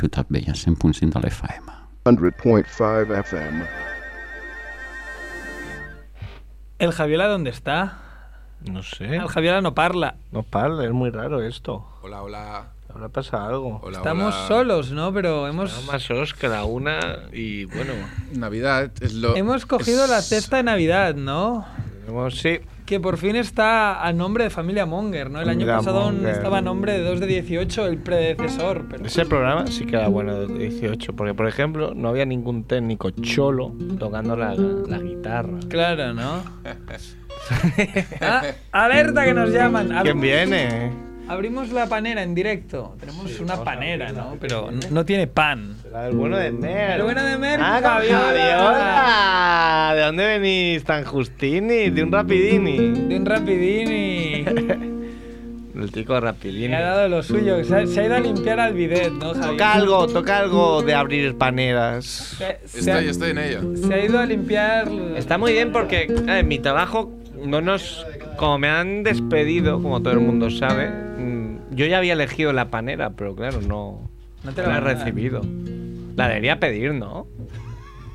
Ciutat Vella, 100.5 de l'FM. 100.5 FM. ¿El Javiola dónde está? No sé. El Javiola no parla. No parla, es muy raro esto. Hola, hola. Ahora pasa algo. Hola, Estamos hola. solos, ¿no? Pero hemos, Estamos más solos que la una y bueno, Navidad es lo. hemos cogido es- la cesta de Navidad, ¿no? sí, Que por fin está a nombre de Familia Monger, ¿no? El año pasado Monger. estaba a nombre de 2 de 18, el predecesor. Pero... ese programa sí que era bueno de 18, porque por ejemplo no había ningún técnico cholo tocando la, la guitarra. Claro, ¿no? Ah, ¡Alerta que nos llaman! ¿Quién viene? Abrimos la panera en directo. Tenemos Sí, una panera. ¿no? Pero no tiene pan. Será el bueno de Mer. El bueno de Mer, Ah. Fabiola. ¿De dónde venís tan justini? De un rapidini. De un rapidini. El tico rapidini. Le ha dado lo suyo. Se ha, se ha ido a limpiar al bidet, ¿no, Javi? Toca algo, toca algo de abrir paneras. Se, se Estoy, ha, estoy en ello. se ha ido a limpiar... Está muy bien porque eh, en mi trabajo no nos. Como me han despedido, como todo el mundo sabe, mm, yo ya había elegido la panera, pero claro, no, No te la la he recibido. La debería pedir, ¿no?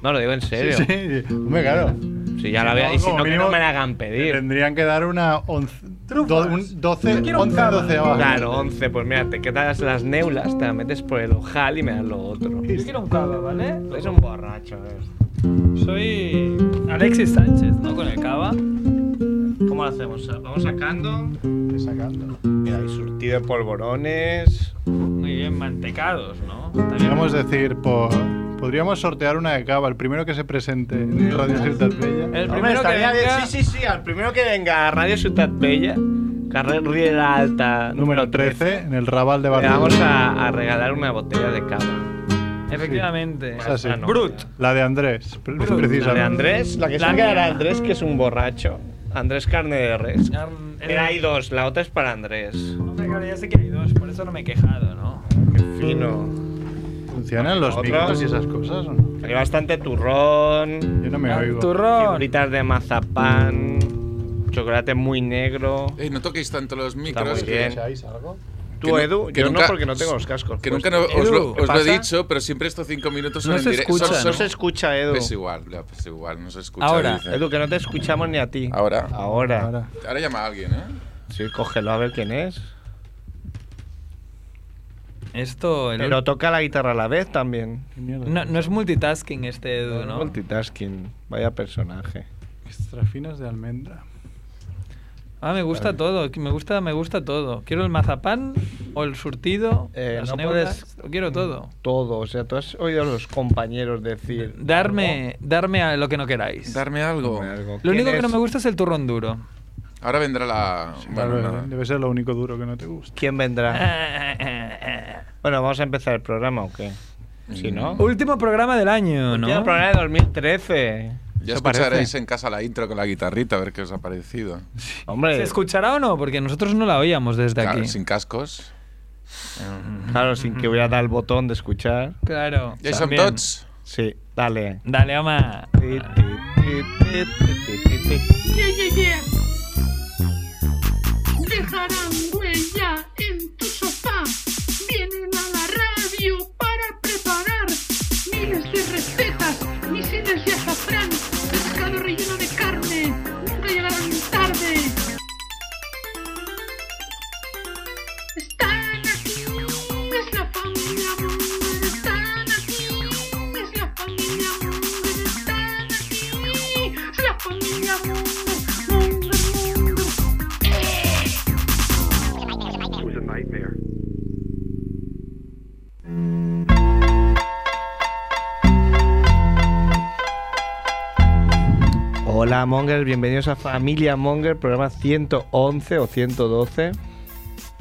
No, lo digo en serio. Sí, hombre, claro. Si ya la había. Y si no, que no me la hagan pedir. Tendrían que dar una 11, Trufas. do- un 12, Quiero un 11, cava. 12 abajo. Claro, 11, pues mira, te quedas las neulas, te las metes por el ojal y me das lo otro. Yo quiero un cava, ¿vale? Es un borracho, eh. Soy Alexis Sánchez, ¿no? Con el cava. ¿Cómo lo hacemos? Vamos sacando. Sacando. Mira, hay surtido de polvorones. Muy bien, mantecados, ¿no? También- Podríamos decir, por, podríamos sortear una de cava. El primero que se presente en Radio Ciutat Bella. El Hombre, primero que estaría bien. venga... Sí, sí, sí, al primero que venga a Radio Ciutat Bella, carrera alta, Número 13, en el Raval de Le Barcelona. vamos a, a regalar una botella de cava. Efectivamente. Sí. Ah, no. Brut. La de Andrés, Brut. La precisamente. de Andrés, la que La se mía. Andrés, que es un borracho. Andrés Carne de Res. Ar- Mira, hay dos, la otra es para Andrés. Hombre, claro, ya sé que hay dos, por eso no me he quejado, ¿no? Qué fino. ¿Funcionan los micros y esas cosas o no? Hay bastante turrón, Yo no me Ah, oigo. Turrón. figuritas de mazapán, chocolate muy negro. Ey, no toquéis tanto los micros. muy que- bien. ¿Escucháis algo? ¿Tú, que no- Edu? que Yo nunca- no, porque no tengo los cascos. Que nunca no- os, Edu, lo, ¿qué os lo he dicho, pero siempre estos cinco minutos son No en se directo. escucha, Son- No son- se escucha, Edu. Es igual, ya, pues igual, no se escucha. Ahora. dice. Edu, que no te escuchamos ni a ti. Ahora. Ahora. Ahora. Ahora llama a alguien, ¿eh? Sí, cógelo a ver quién es. Esto... el- Pero toca la guitarra a la vez también. No, no es multitasking este Edu, ¿no? Multitasking. Vaya personaje. Extra finas de almendra. Ah, me gusta todo, me gusta, me gusta todo. Quiero el mazapán o el surtido, Eh, las no neulas, puedes- lo quiero todo. Todo. O sea, tú has oído a los compañeros decir. Darme, darme a lo que no queráis. Darme algo. Come algo. Lo único ¿Quién que no es- me gusta es el turrón duro. Ahora vendrá la. bueno, Claro, nada. debe ser lo único duro que no te gusta. ¿Quién vendrá? Bueno, vamos a empezar el programa o qué? Si no. Último programa del año, ¿no? Último programa de 2013. Ya parece. escucharéis en casa la intro con la guitarrita, a ver qué os ha parecido. Hombre, ¿Se escuchará o no? Porque nosotros no la oíamos desde Claro, aquí. sin cascos. claro, sin que hubiera dado el botón de escuchar. Claro. Jason. Tots. Sí, dale. Dale, ama. Dejarán huella en tu sofá. Vienen a la radio para preparar miles de recetas, Hola Monger, bienvenidos a Familia Monger, programa 111 o 112.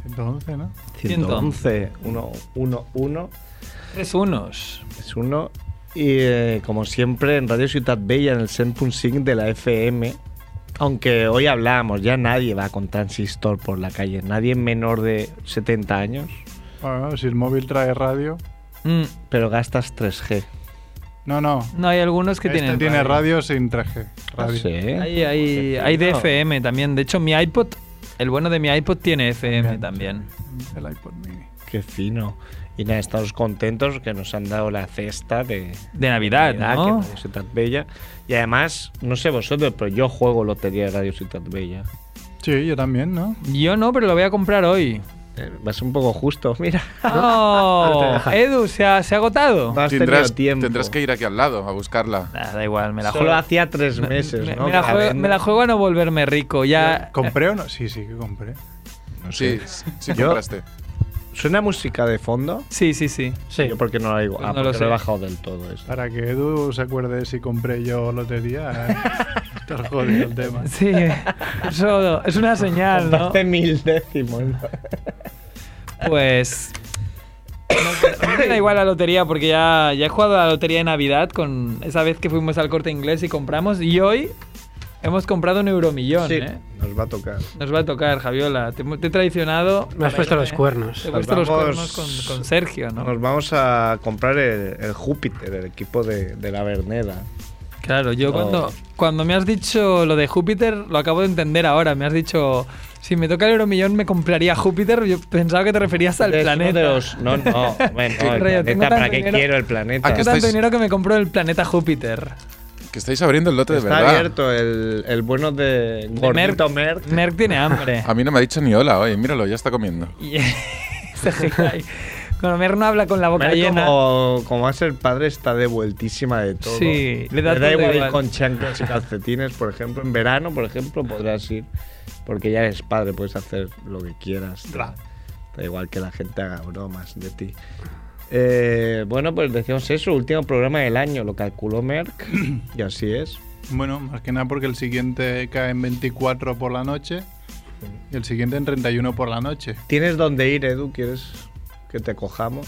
111, ¿no? 111, 1, 1, 1. Tres unos. Es uno. Y eh, como siempre en Radio Ciutat Bella, en el 100.5 de la FM. Aunque hoy hablábamos, ya nadie va con transistor por la calle. Nadie menor de 70 años. Bueno, si el móvil trae radio. Mm, Pero gastas 3G. No, no. no, hay algunos que este tienen. tiene radio sin 3G. Radio. Sí. Hay, hay, hay de FM también. De hecho, mi iPod, el bueno de mi iPod tiene FM también. El iPod mini. Qué fino. Y nada, estamos contentos que nos han dado la cesta de, De Navidad, ¿no? que Radio Ciudad Bella. Y además, no sé vosotros, pero yo juego lotería de Radio Ciudad Bella. Sí, yo también, ¿no? Yo no, pero lo voy a comprar hoy. Eh, va a ser un poco justo, mira. ¡Oh! Edu, ¿se ha, se ha agotado? No Tendrás, tiempo. tendrás que ir aquí al lado a buscarla. Nah, da igual, me la Solo juego. hacía tres meses, me, ¿no? me la juego, venden. me la juego a no volverme rico. Ya. ¿Compré o no? Sí, sí, que compré. No Sí, sé. sí Yo- compraste. ¿Suena música de fondo? Sí, sí, sí. Sí. Yo porque no la digo. Pues Ah, no lo porque sé. lo he bajado del todo esto. Para que Edu se acuerde si compré yo lotería. ¿eh? Está jodido el tema. Sí, eso es una señal, ¿no? Compraste mil décimos. ¿no? Pues. no, a mí me da igual la lotería porque ya, ya he jugado a la lotería de Navidad con esa vez que fuimos al corte inglés y compramos. Y hoy hemos comprado un euromillón, Sí, ¿eh? nos va a tocar. Nos va a tocar, Javiola. Te, te he traicionado. Me has para puesto los cuernos. Te he puesto los vamos- cuernos con, con Sergio, ¿no? Nos vamos a comprar el, el Júpiter, el equipo de, de la Verneda. Claro, yo Oh. cuando, cuando me has dicho lo de Júpiter, lo acabo de entender ahora. Me has dicho, si me toca el euromillón, me compraría Júpiter. Yo pensaba que te referías al Es uno planeta. de los- no, no, bueno, no, el planeta, ¿para qué dinero- quiero el planeta? ¿A Tengo qué tanto estáis- dinero que me compro el planeta Júpiter. Que estáis abriendo el lote de Está verdad. abierto el, el bueno de De Gordito Merck. Merck tiene hambre. A mí no me ha dicho ni hola, oye, míralo, ya está comiendo. Cuando Merck no habla con la boca Merck llena. como, como va a ser padre está de vueltísima de todo. Sí, le da da todo igual, igual. ir con chanclas y calcetines, por ejemplo. En verano, por ejemplo, podrás ir. Porque ya eres padre, puedes hacer lo que quieras. Da, da igual que la gente haga bromas de ti. Eh, bueno, pues decíamos eso, último programa del año, lo calculó Merck. y así es. Bueno, más que nada porque el siguiente cae en 24 por la noche y el siguiente en 31 por la noche. ¿Tienes dónde ir, Edu? ¿Quieres que te cojamos?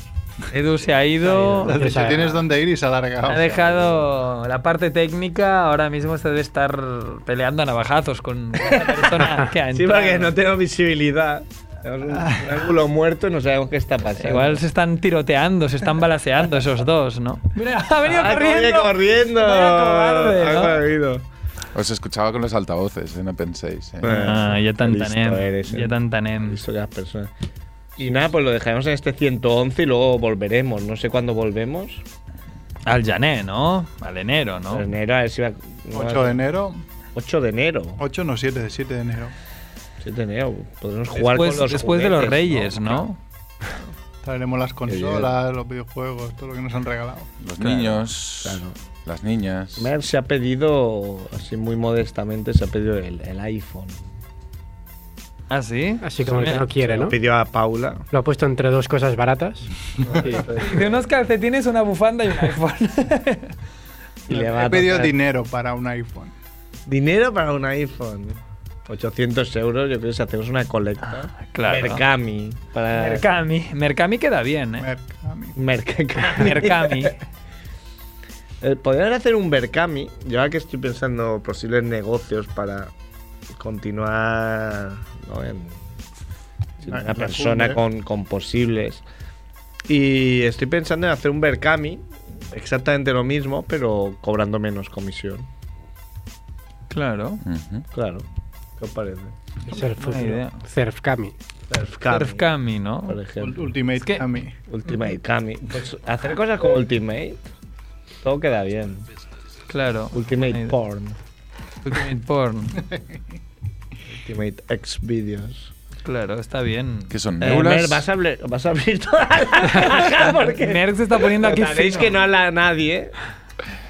Edu se ha ido. Has dicho, Esa- tienes dónde ir y se ha alargado. Ha dejado la parte técnica, ahora mismo se debe estar peleando a navajazos con esa persona que ha Sí, entrado. porque no tengo visibilidad. Tenemos un, un ángulo muerto y no sabemos qué está pasando. Igual se están tiroteando, se están balaseando esos dos, ¿no? Mira, ha venido ¡Ah, corriendo. corriendo! Vaya cobarde, Ha ¿no? corrido. Os escuchaba con los altavoces, eh, no penséis. eh. Ah, ya tan tanem. Ya tan tanem. Personas. Y nada, pues lo dejaremos en este 111 y luego volveremos. No sé cuándo volvemos. Al Jané, ¿no? Al enero, ¿no? En enero, a ver si va. 8 de enero. 8 de enero. 8 no, 7, 7 de enero. 7 de enero. Podremos jugar Después, con los después de los Reyes, ¿no? Traeremos las consolas, los videojuegos, todo lo que nos han regalado. Los Claro, niños, claro. las niñas. Mer se ha pedido, así muy modestamente, se ha pedido el, el iPhone. ¿Ah, sí? Así como el que no quiere, Lo ¿no? pidió a Paula. Lo ha puesto entre dos cosas baratas. De unos calcetines, una bufanda y un iPhone. Y le va a He pedido dinero para un iPhone. Dinero para un iPhone. 800 euros, yo creo que si hacemos una colecta. claro. Mercami. Para... Mercami. Mercami queda bien, ¿eh? Mí. Mercami. Mercami. Eh, Podrían hacer un Berkami. Yo ahora que estoy pensando posibles negocios para continuar ¿no? en, Ah, una persona con, con posibles. Y estoy pensando en hacer un Berkami, exactamente lo mismo, pero cobrando menos comisión. Claro. Claro. ¿Qué os parece? Surf, Buena idea. Surfcami. Surfcami, Surfcami, ¿no? por ejemplo. Ultimate Es que- Kami. Ultimate Kami. Pues hacer cosas como Ultimate, todo queda bien. Claro. Ultimate. Porn. Ultimate Porn. Ultimate X Videos. Claro, está bien. ¿Qué son? Eh. Mer, ¿vas, a abrir, vas a abrir toda la caja porque Merck se está poniendo aquí Sabéis que no habla nadie.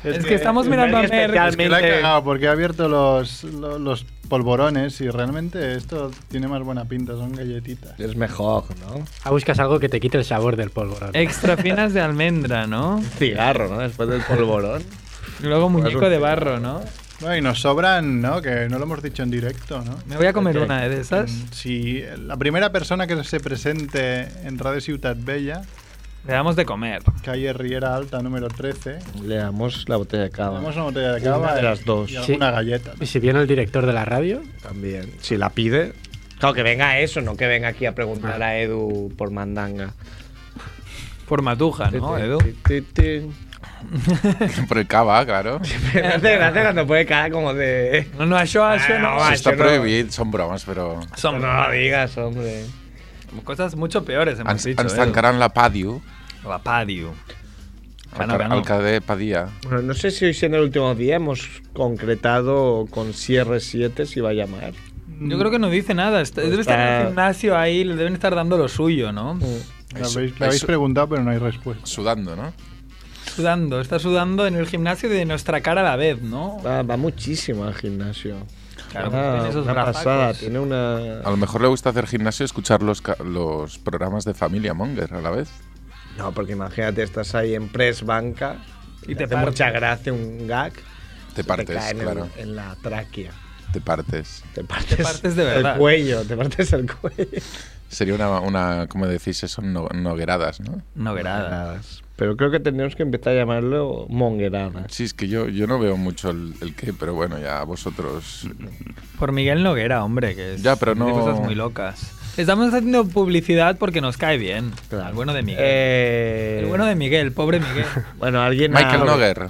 Es que estamos mirando a Merck. Es que la he especialmente- cagado porque he abierto los, los, los polvorones y realmente esto tiene más buena pinta, son galletitas. Es mejor, ¿no? Ah, buscas algo que te quite el sabor del polvorón. Extra finas de almendra, ¿no? Cigarro, ¿no? Después del polvorón. Y luego muñeco de barro, ¿no? No, y nos sobran, ¿no? Que no lo hemos dicho en directo, ¿no? Me voy a comer una de esas. Si la primera persona que se presente en Radio Ciutat Bella, Le damos de comer. calle Riera Alta número 13, Le damos la botella de cava. tenemos una botella de Una cava de y- las dos. y Sí. alguna galleta. Y si viene el director de la radio, También. Si la pide. Claro, que venga eso, no que venga aquí a preguntar a Edu por mandanga. Por matuja, ¿no, Edu? Por el cava, claro. Me hace gracia cuando puede cara como de. No, no, això, això no. Ah, Eso está no. prohibido, son bromas, pero. Som... No lo digas, hombre. Cosas mucho peores hemos dicho. ens eh? la Padiu, La el cadé Padilla. Bueno, no sé si hoy en el último día hemos concretado con CR7 si va a llamar. Yo creo que no dice nada. Está- debe estar en el gimnasio ahí, le deben estar dando lo suyo, ¿no? Le Eso- habéis, le habéis preguntado, pero no hay respuesta. Sudando, ¿no? Sudando, está sudando en el gimnasio de nuestra cara a la vez, ¿no? Va, va muchísimo al gimnasio. Claro, tiene esos una brazacos. pasada, tiene una... A lo mejor le gusta hacer gimnasio y escuchar los, los programas de Familia Monger a la vez. No, porque imagínate, estás ahí en press banca y Y te, te hace partes. mucha gracia un gag. Te partes, cae en, el- en la tráquea. Te partes. Te partes, partes de verdad. el cuello, te partes el cuello. Sería una, una como decís eso, no, nogueradas, ¿no? Nogueradas. Pero creo que tendríamos que empezar a llamarlo mongueradas. Sí, es que yo, yo no veo mucho el, el qué, pero bueno, ya vosotros... Por Miguel Noguera, hombre, que es Ya, pero no- cosas muy locas. Estamos haciendo publicidad porque nos cae bien. Claro. El bueno de Miguel. Eh, El bueno de Miguel, pobre Miguel. Bueno, alguien Michael ha- Noguer.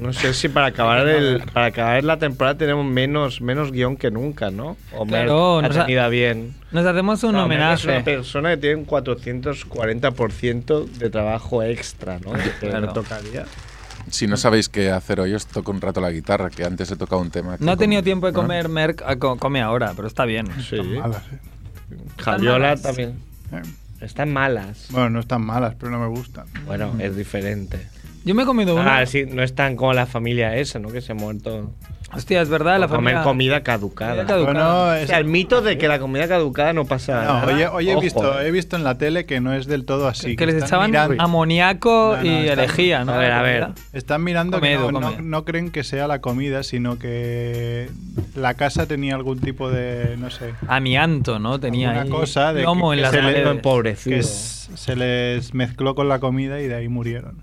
No sé si para acabar el, para acabar la temporada tenemos menos, menos guion que nunca, ¿no? O Claro, Merck nos ha bien. Nos hacemos un No, Merck Es homenaje. una persona que tiene un 440% de trabajo extra, ¿no? Que Claro. tocaría. Si no sabéis qué hacer hoy, os toco un rato la guitarra, que antes he tocado un tema. No ha tenido tiempo de ¿no? comer Merck, ah, co- come ahora, pero está bien. Sí. Malas, eh. Javiola también. Eh, Están malas. Bueno, no están malas, pero no me gustan. Bueno, es diferente. Yo me he comido una. Ah, sí, no están como la familia esa, ¿no? Que se ha muerto. Hostia, es verdad, la comer familia... comida caducada. Comida caducada. Bueno, O es- sea, el mito de que la comida caducada no pasa no, nada. hoy, he- hoy he, visto, eh. he visto en la tele que no es del todo así. que les echaban mirando- amoníaco No, no, y están- herejía, ¿no? A ver, a ver. La. Están mirando que Come, no, come. no- no creen que sea la comida, sino que la casa tenía algún tipo de, no sé, Amianto, ¿no? Tenía ahí cosa de que- en que las se le- paredes. empobrecido. que se les mezcló con la comida y de ahí murieron.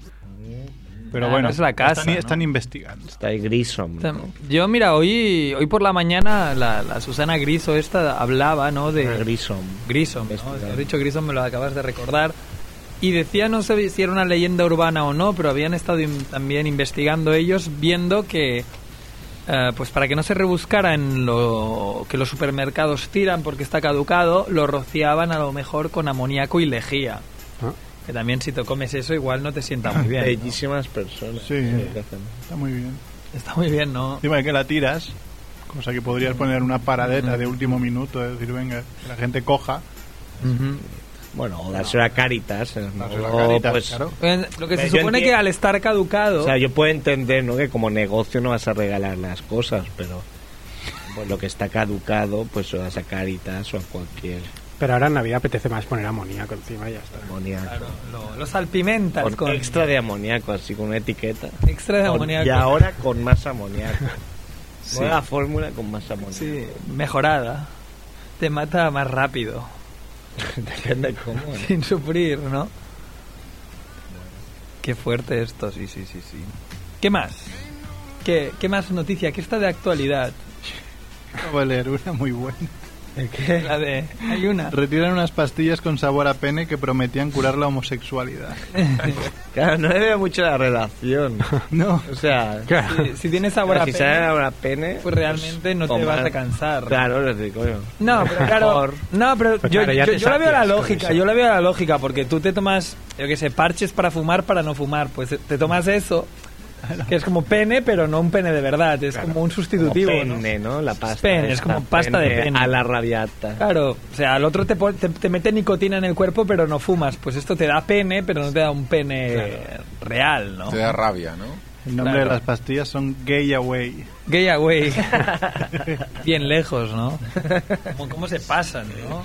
Pero Ah, bueno, no es la casa, están, ¿no? están investigando. Está ahí Grissom. Yo, mira, hoy, hoy por la mañana la, la Susana Griso esta hablaba, ¿no? De Grissom. Grissom, ¿no? Has dicho Grissom, me lo acabas de recordar. Y decía, no sé si era una leyenda urbana o no, pero habían estado in- también investigando ellos, viendo que, eh, pues para que no se rebuscara en lo que los supermercados tiran porque está caducado, lo rociaban a lo mejor con amoníaco y lejía. Que también si te comes eso igual no te sienta muy bien. ¿no? Bellísimas personas. Sí. hacen. Está muy bien. Está muy bien, ¿no? Encima que la tiras, cosa que podrías poner una paradeta de último minuto, es decir, venga, que la gente coja. Ujú. Bueno, o dárselo a Caritas. ¿no? A O, Caritas, pues, claro. Eh, Lo que se Yo supone que al estar caducado... O sea, yo puedo entender, ¿no? Que como negocio no vas a regalar las cosas, pero pues, lo que está caducado, pues lo das a Caritas o a cualquier Pero ahora en Navidad apetece más poner amoníaco encima y ya está. amoníaco. Claro, lo, lo salpimentas Con, con, extra de amoníaco, así con una etiqueta. extra de Con- amoníaco. Y ahora con más amoníaco. Sí. Nueva fórmula con más amoníaco. Sí, mejorada. Te mata más rápido, Depende cómo. ¿no? sin sufrir, ¿no? Qué fuerte esto, sí, sí, sí, sí. ¿Qué más? ¿Qué, qué más noticia? ¿Qué está de actualidad? Acabo de leer una muy buena. La de... Hay una. Retiran unas pastillas con sabor a pene que prometían curar la homosexualidad. Claro, no le veo mucho la relación. No. O sea, Si, si tienes sabor a si pene, sale ahora pene, pues realmente no te vas a cansar. Claro, les digo yo. No, pero claro. No, pero Pues yo, claro, yo- te yo la veo la lógica. Yo la veo la lógica porque tú te tomas, yo qué sé, parches para fumar para no fumar. Pues te tomas eso, que es como pene, pero no un pene de verdad. Es como un sustitutivo. ¿no? pene, ¿no? La pasta. Pene, es como pasta de pene. A la rabiata. Claro, o sea, al otro te, te, te mete nicotina en el cuerpo, pero no fumas. Pues esto te da pene, pero no te da un pene real, ¿no? Te da rabia, ¿no? El nombre Claro. de las pastillas son Gay Away. Gay away. Bien lejos, ¿no? Como cómo se pasan, ¿no?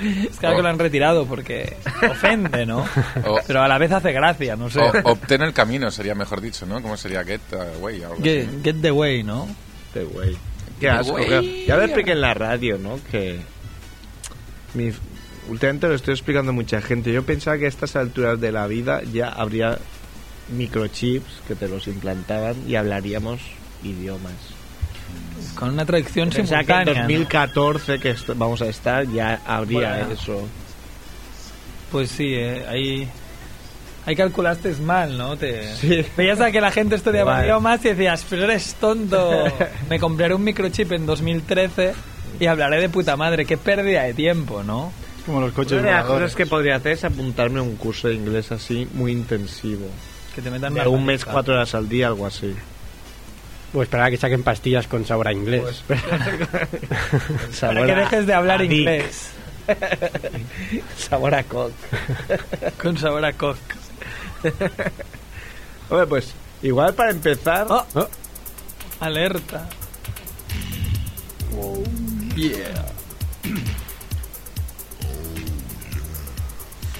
Es claro que lo han retirado porque ofende, ¿no? O- Pero a la vez hace gracia, no sé. O, obtén el camino, sería mejor dicho, ¿no? ¿Cómo sería Get Away? Algo Get, así. get the way, ¿no? Este güey. Qué asco. Ya lo expliqué en la radio, ¿no? Que. Mi, últimamente lo estoy explicando a mucha gente. Yo pensaba que a estas alturas de la vida ya habría microchips que te los implantaban y hablaríamos idiomas. Con una traducción Pensaba que en simultánea. ¿no? 2014, que vamos a estar, ya habría Bueno. eso. Pues sí, eh, ahí... Ahí calculaste mal, ¿no? Te... Sí. Veías a que la gente estudiaba Vale. idiomas y decías, pero eres tonto. Me compraré un microchip en 2013 y hablaré de puta madre. Qué pérdida de tiempo, ¿no? Como los coches Una de las cosas que podría hacer es apuntarme a un curso de inglés así muy intensivo. Que te metan De un mes, cuatro horas al día, algo así. O esperar a que saquen pastillas con sabor a inglés. Para que dejes de hablar inglés. Sabor a cock. Con sabor a cock. Hombre, pues igual para empezar... Oh. Oh, Alerta.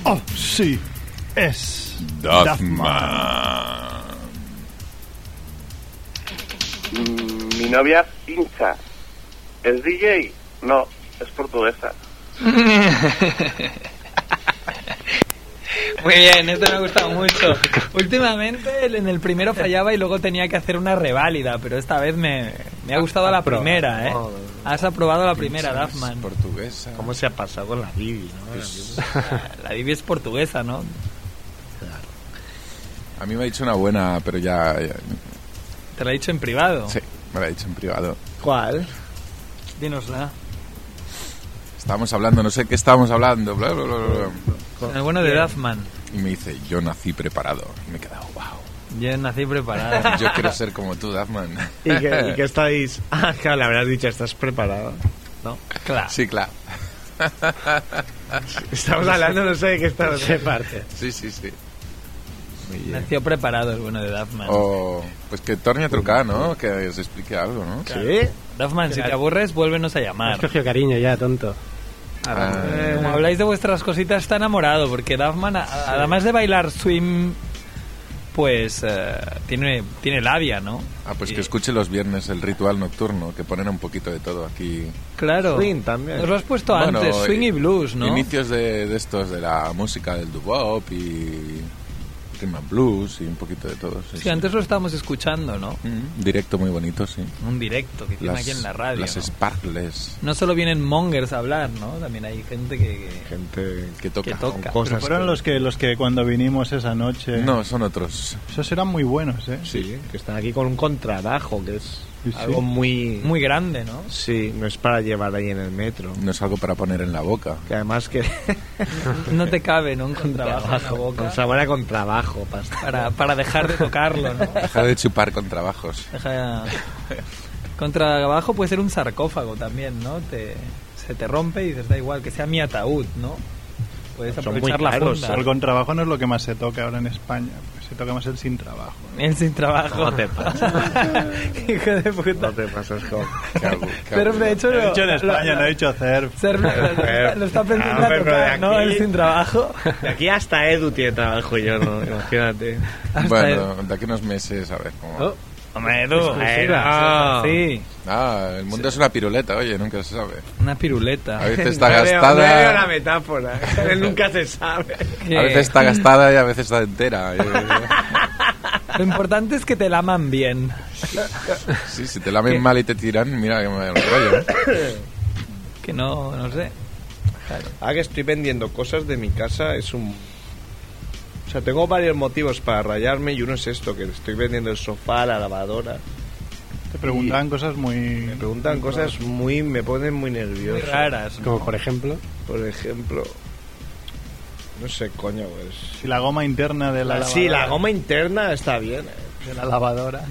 Oh, sí. Es. Duffman. Mm, Mi novia pincha. ¿Es DJ? No, es portuguesa. Muy bien, esto me ha gustado mucho. Últimamente en el primero fallaba y luego tenía que hacer una reválida, pero esta vez me, me ha gustado la primera, ¿eh? Has aprobado la primera, Duffman. Portuguesa. ¿Cómo se ha pasado con la Bibi, no? Pues, La Bibi es portuguesa, ¿no? a mí me ha dicho una buena, pero ya, ya- Te la he dicho en privado. Sí, me la ha dicho en privado. ¿Cuál? Dínosla. Estábamos hablando, no sé qué estábamos hablando, bla, bla, bla, bla. El bueno de Duffman. Y me dice, yo nací preparado. Y me he quedado, wow. Yo nací preparado. Yo quiero ser como tú, Duffman. ¿Y qué, y qué estáis...? Ah, claro, le habrás dicho, ¿estás preparado? ¿No? Claro. Sí, claro. Estamos hablando, no sé de qué estamos... se parte. Sí, sí, sí. Nació preparado el bueno de Duffman. O, pues que torne a trucar, ¿no? Que os explique algo, ¿no? ¿Sí? Duffman, si te aburres, vuélvenos a llamar. cogido cariño ya, tonto. Ah, Como habláis de vuestras cositas, está enamorado, porque Duffman, a- además de bailar swing, pues eh, tiene, tiene labia, ¿no? ah, pues Y- que escuche los viernes el ritual nocturno, que ponen un poquito de todo aquí. Claro. Swing también. Nos lo has puesto Bueno, antes, swing y eh, blues, ¿no? Inicios de, de estos, de la música del doo-wop y rhythm blues y un poquito de todo. Sí, Sí, antes lo estábamos escuchando, ¿no? Mm, directo muy bonito, sí. Un directo que hicieron aquí en la radio. Las ¿no? Sparkles No solo vienen mongers a hablar, ¿no? También hay gente que... que- Gente que toca. Que toca. con Pero cosas... fueron que- los que, los que cuando vinimos esa noche. No, son otros. Esos eran muy buenos, ¿eh? Sí, que están aquí con un contrabajo, que es Sí, sí. algo muy... Muy grande, ¿no? Sí, no es para llevar ahí en el metro. No es algo para poner en la boca. Que además que... No te cabe, ¿no? Un contrabajo en la boca Con sabor a contrabajo, pasta. para, para dejar de tocarlo, ¿no? Deja de chupar con trabajos. Deja... Contrabajo puede ser un sarcófago también, ¿no? Te... Se te rompe y dices, da igual, que sea mi ataúd, ¿no? Puedes Son aprovechar muy la funda. El contrabajo no es lo que más se toca ahora en España. Pues se toca más el sin trabajo. El sin trabajo. No te pases. Hijo de puta. No te pases con... Qué abu- qué Pero de hecho, Lo he dicho en España, lo- no he dicho hacer. ser- lo, lo está aprendiendo Ah, a tocar, ¿no? aquí- El sin trabajo. De aquí hasta Edu tiene trabajo yo, ¿no? Imagínate. Hasta Bueno, de aquí unos meses, a ver cómo. Oh, Hombre, Edu. Exclusiva. Sí, Ah, el mundo es una piruleta, oye, nunca se sabe. una piruleta. A veces está No veo- no gastada. metáfora. nunca se sabe. A veces está gastada y a veces está entera. Lo importante es que te la aman bien. Sí, si te lamen mal y te tiran, mira que me rollo. Que no, no sé. Ahora que estoy vendiendo cosas de mi casa es un... O sea, tengo varios motivos para rayarme y uno es esto, que estoy vendiendo el sofá, la lavadora. Te preguntaban cosas muy. Me preguntan cosas muy... me ponen muy Muy nervioso. raras. ¿no? como por ejemplo. Por ejemplo... No sé, coño, pues... Si la goma interna de la. sí, la lavadora- goma interna está bien. eh. De la lavadora.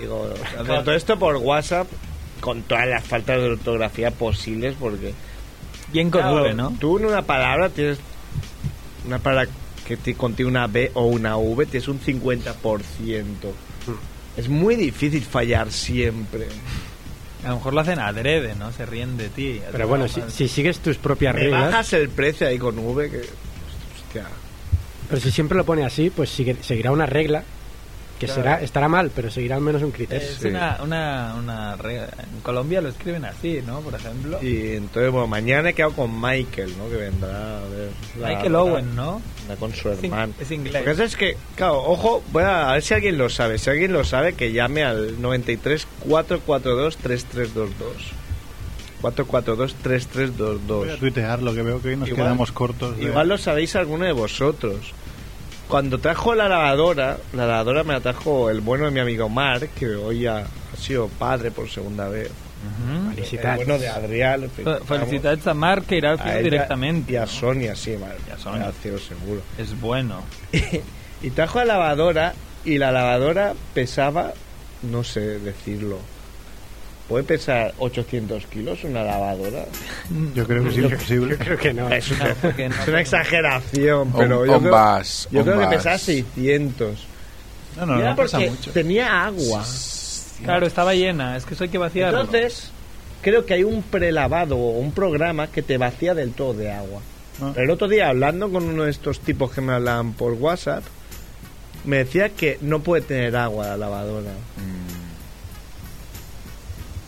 Digo, todo esto por WhatsApp con todas las faltas de ortografía posibles porque... Bien con Claro, ¿no? Tú en una palabra tienes una palabra que te contiene una B o una V, tienes un 50%. Es muy difícil fallar siempre. A lo mejor lo hacen adrede, ¿no? Se ríen de ti. Pero bueno, si, si sigues tus propias Me reglas, bajas el precio ahí con V que... Hostia. pero si siempre lo pone así, pues sigue- seguirá una regla que Claro. será estará mal, pero seguirá al menos un criterio. Es una, una, una regla. En Colombia lo escriben así, ¿no? Por ejemplo. Y entonces, bueno, mañana he quedado con Michael, ¿no? Que vendrá a ver... la- Michael Owen, ¿no? Anda con su hermano. es inglés. Lo que pasa es que, claro, ojo, voy a, a ver si alguien lo sabe. Si alguien lo sabe, que llame al 93 442 3322. 442 Voy a 3322. tuitear lo que veo que hoy nos Igual- quedamos cortos. de- Igual lo sabéis alguno de vosotros. Cuando trajo la lavadora, la lavadora me la trajo el bueno de mi amigo Mark, que hoy ya ha sido padre por segunda vez. Ujú. El Felicitats. bueno de Adrián. Fe- Felicitats a Marc que al a directamente. Y a Sonia, sí, vale. Y a Sonia. Al cielo seguro. Es bueno. Y trajo la lavadora y la lavadora pesaba, no sé decirlo. ¿Puede pesar 800 kilos una lavadora? Yo creo que es imposible. Creo que no. Es una, No, porque no. es una exageración, pero Om- yo, creo, yo que pesaba 600. No, no, no mucho. tenía agua. Claro, estaba llena. Es que eso hay que vaciarlo. Entonces, creo que hay un prelavado o un programa que te vacía del todo de agua. Ah. Pero el otro día, hablando con uno de estos tipos que me hablan por WhatsApp, me decía que no puede tener agua la lavadora. Mm,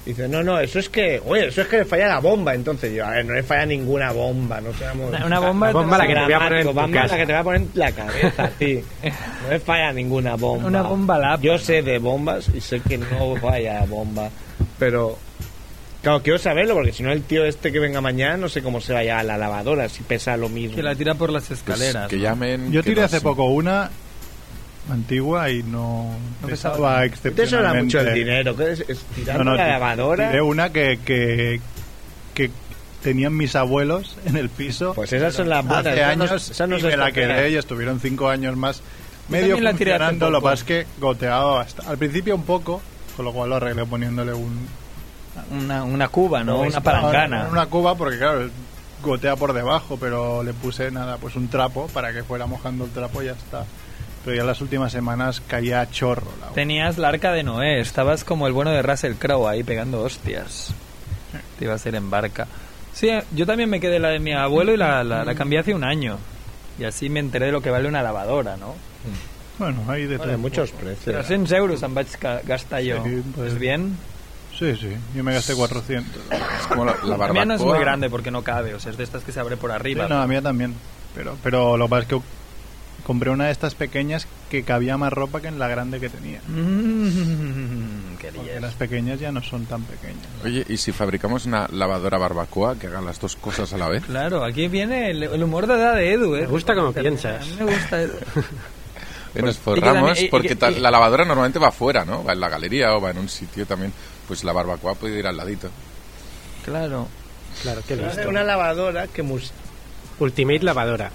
Dice, no, no, eso es que, oye, eso es que le falla la bomba. Entonces yo, a ver, no le falla ninguna bomba, no seamos... Una, una bomba, La bomba la que te voy a poner en tu Dramático, bomba casa. la que te voy a poner en la cabeza, tío. No le falla ninguna bomba. Una bomba lápiz. Yo sé de bombas y sé que no falla bomba. Pero, claro, quiero saberlo porque si no el tío este que venga mañana no sé cómo se vaya a la lavadora, si pesa lo mismo. que la tira por las pues, escaleras. que ¿no? llamen. Yo que tiré hace poco una antigua y no, No pesaba pesaba tanto. Te sobra mucho el excepcionalmente. dinero, que es, es tirando No, no, la lavadora. Tiré una que, que, que tenían mis abuelos en el piso Pues esas son las buenas. hace esas años esas no y se me la quedé y estuvieron cinco años más medio funcionando, lo que poco. pasa es que goteaba bastante. Al principio un poco, con lo cual lo arreglé poniéndole un... Una, una cuba, ¿no? No, una palangana. Una cuba porque claro, gotea por debajo, pero le puse nada, pues un trapo para que fuera mojando el trapo y ya está. Pero ya las últimas semanas caía a chorro la. Tenías la arca de Noé. Estabas como el bueno de Russell Crowe ahí pegando hostias. Te iba a ser en barca. Sí, yo también me quedé la de mi abuelo y la, la, la cambié hace un año. Y así me enteré de lo que vale una lavadora, ¿no? Bueno, hay de hay muchos Pero precios. 100 euros vaig ca- gastar yo. Sí, pues- ¿Es bien? Sí, sí, yo me gasté 400. Es como la, la La mía no es barbacoa. muy grande porque no cabe. O sea, es de estas que se abre por Sí, arriba. no, a mí también. Pero, pero lo que pasa es que compré una de estas pequeñas que cabía más ropa que en la grande que tenía. Mm, qué Porque lías. las pequeñas ya no son tan pequeñas. Oye, ¿y si fabricamos una lavadora barbacoa que haga las dos cosas a la vez? Claro, aquí viene el, el humor de edad de Edu, ¿eh? Me gusta como A piensas. mí me gusta Edu. Y nos y que forramos también- y- y- porque y- la lavadora normalmente va afuera, ¿no? Va en la galería o va en un sitio también. Pues la barbacoa puede ir al ladito. Claro. Claro, qué listo. una lavadora que mus... Ultimate lavadora.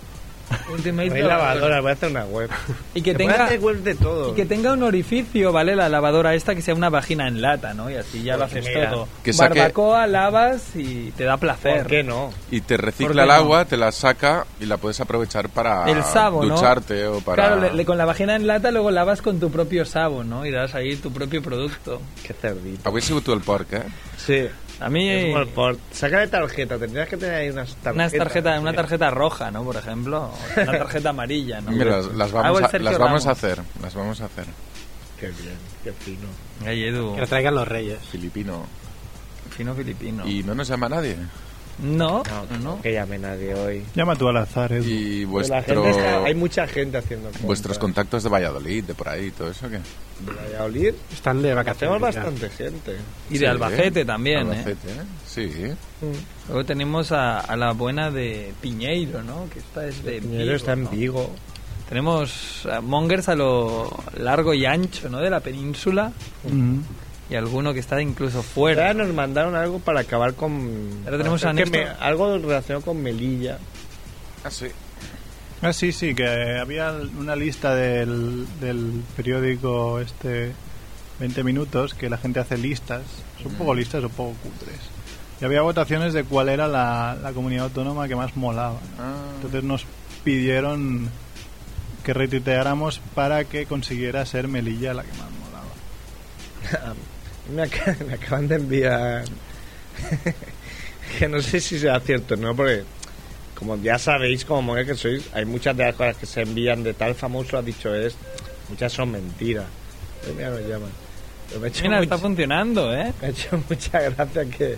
Ultimate No hay lavadora, voy a hacer una web. Y que tenga hacer web de todo. y que tenga un orificio, ¿vale? La lavadora esta que sea una vagina en lata, ¿no? Y así ya lo haces mira, todo. que saque- Barbacoa, lavas y te da placer. ¿Por qué no? Y te ¿Por recicla el no? agua, te la saca y la puedes aprovechar para El sabo, ¿no? ducharte o para... Claro, le- le- con la vagina en lata luego lavas con tu propio sabo, ¿no? Y das ahí tu propio producto. Qué cerdito. Avui sigut tu el porc, eh? Sí. A mí Es el port. Sácale tarjeta, tendrías que tener ahí unas tarjetas. una tarjeta, una tarjeta roja, ¿no? Por ejemplo, o una tarjeta amarilla, ¿no? Mira, las, vamos, a, las vamos a hacer. Las vamos a hacer. Qué bien, qué fino. Ay, Edu, Que lo traigan los reyes. Filipino. fino filipino. Y no nos llama nadie. No, No, no. que llame nadie hoy. Llama tú al azar, Edu. Y Pero La vuestro, gente está- hay mucha gente haciendo compras. vuestros contactos de Valladolid, de por ahí, todo eso, ¿qué? De Valladolid, Están de vacaciones. Hacemos ya. bastante gente. Y de Sí, Albacete ¿eh? también, ¿eh? Albacete, ¿eh? Sí. Luego tenemos a, a la buena de Piñeiro, ¿no? Que esta es de Piñero Vigo, está en ¿no? Vigo. Tenemos a mongers a lo largo y ancho, ¿no? De la península Mm. Y alguno que está incluso Ahora fuera. nos mandaron algo para acabar con. Ahora tenemos a me- algo relacionado con Melilla. Ah, sí. Ah, sí, sí, que había una lista del, del periódico este 20 minutos que la gente hace listas, son un poco listas, un poco cutres. Y había votaciones de cuál era la, la comunidad autónoma que más molaba. ¿no? Ah, Entonces nos pidieron que retuiteáramos para que consiguiera ser Melilla la que más molaba. Me, ac- me acaban de enviar. que no sé si sea cierto, ¿no? Porque, como ya sabéis, como mujer que sois, hay muchas de las cosas que se envían de tal famoso ha dicho es. Muchas son mentiras. Eh, Mira, nos llaman. Pero me Mira, está funcionando, ¿eh? Me ha hecho mucha gracia que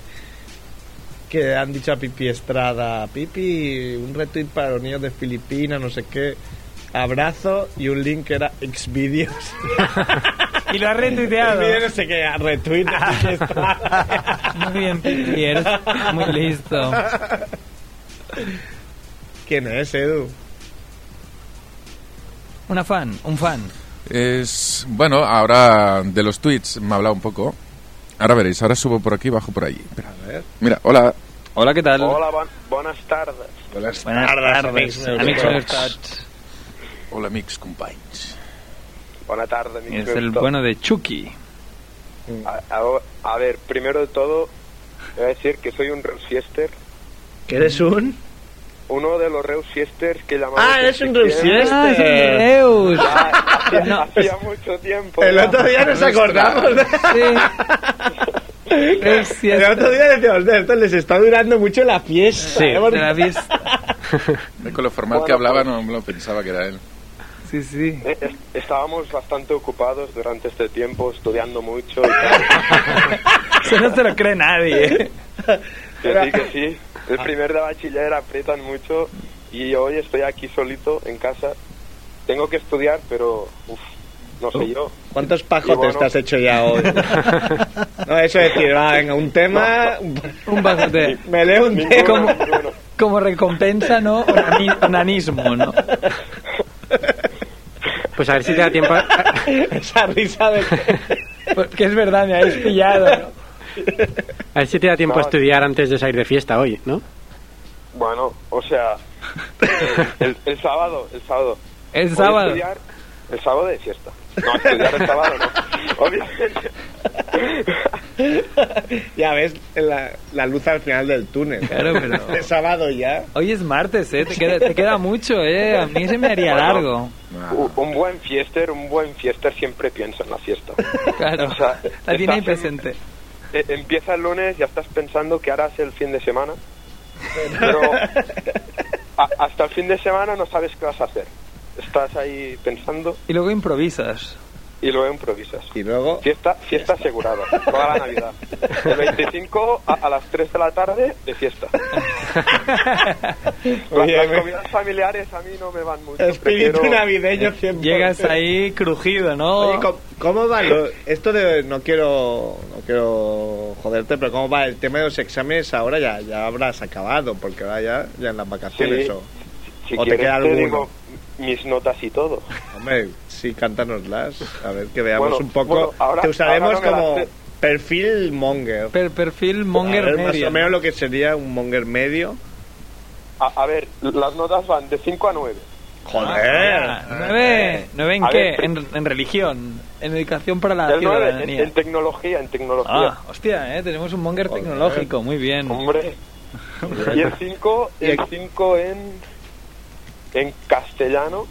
que han dicho a Pipi Estrada, Pipi, un retweet para los niños de Filipinas, no sé qué, abrazo y un link que era Xvideos. Y lo ha retuiteado. Xvideos no sé qué, Estrada. Muy bien, Pipi, eres muy listo. ¿Quién es, Edu? Una fan, un fan. Es bueno, ahora de los tweets me ha hablado un poco Ahora veréis, ahora subo por aquí, bajo por allí. Espera. A ver. Mira, hola. Hola, ¿qué tal? Hola, bon- buenas tardes. Buenas, Buenas tardes, tardes, amics amics meus. meus. Hola, amics, companys. Buenas tardes, mi Es el bueno de Chucky. A, a- a ver, primero de todo, voy a decir que soy un Reus Fiester. ¿Que eres un? Uno de los Reus Fiesters que llamamos... Ah, eres un en Reus septiembre. Fiester. ¡Ah, es un Reus! Hacía, No. hacía mucho tiempo. El ya. otro día nos acordamos. de- Sí. El otro día decíamos, de esto les está durando mucho la fiesta. Sí, ¿eh? La fiesta. Con lo formal que Bueno, hablaba pues- no me lo pensaba que era él. Sí, sí. Eh, Estábamos bastante ocupados durante este tiempo, estudiando mucho. y tal. Eso no se lo cree nadie. ¿eh? Sí, que sí. El primer de bachiller aprietan mucho y hoy estoy aquí solito en casa. Tengo que estudiar, pero uf, no sé yo. ¿Cuántos pajotes bueno. te has hecho ya hoy? no, eso es decir, va, venga, un tema... Un pajote. Me leo un tema... ninguno. Como recompensa, ¿no? Onani- Onanismo, ¿no? Pues a ver si te da tiempo. a- Esa risa de... Porque es verdad, me habéis pillado. ¿no? A ver si te da tiempo a estudiar antes de salir de fiesta hoy, ¿no? Bueno, o sea, el, el sábado, el sábado. El sábado. estudiar el sábado de fiesta. No, estudiar el sábado no. Obviamente. ya ves la, la luz al final del túnel. Claro, pero- Es sábado ya. Hoy es martes, ¿eh? Te queda, te queda mucho, ¿eh? A mí se me haría Bueno. largo. Un buen fiester, un buen fiester siempre piensa en la fiesta. Claro. O sea, La tiene ahí estás en- presente. Eh, empieza el lunes, ya estás pensando que harás el fin de semana, pero a- hasta el fin de semana no sabes qué vas a hacer. Estás ahí pensando Y luego improvisas. Y luego improvisas. Y luego... Fiesta, fiesta asegurada, toda la Navidad. El 25 a, a las 3 de la tarde de fiesta. Las, Oye, las me- comidas familiares a mí no me van mucho. Espíritu prefiero- navideño 100%. Llegas ahí crujido, ¿no? Oye, ¿cómo, cómo va lo- esto de no quiero no quiero joderte, pero cómo va el tema de los exámenes ahora ya ya habrás acabado porque ahora ya ya en las vacaciones Sí. o, Si o te queda te alguno. digo mis notas y todo. Hombre, sí, cántanoslas, a ver que veamos Bueno, un poco. bueno, ahora- te usaremos ahora no como las perfil monger. Per- perfil monger A ver, más medio. o menos lo que sería un monger medio. A, a ver, las notas van de 5 a 9. Joder. Ah, ¿Nueve? ¿Nueve en A qué? ver, En, en religión. En educación para la 9 en, ciudadanía. en tecnología, en tecnología. Ah, hostia, ¿eh? Tenemos un monger Joder. tecnológico. Muy bien. Hombre. Y el 5 el 5 en en castellano.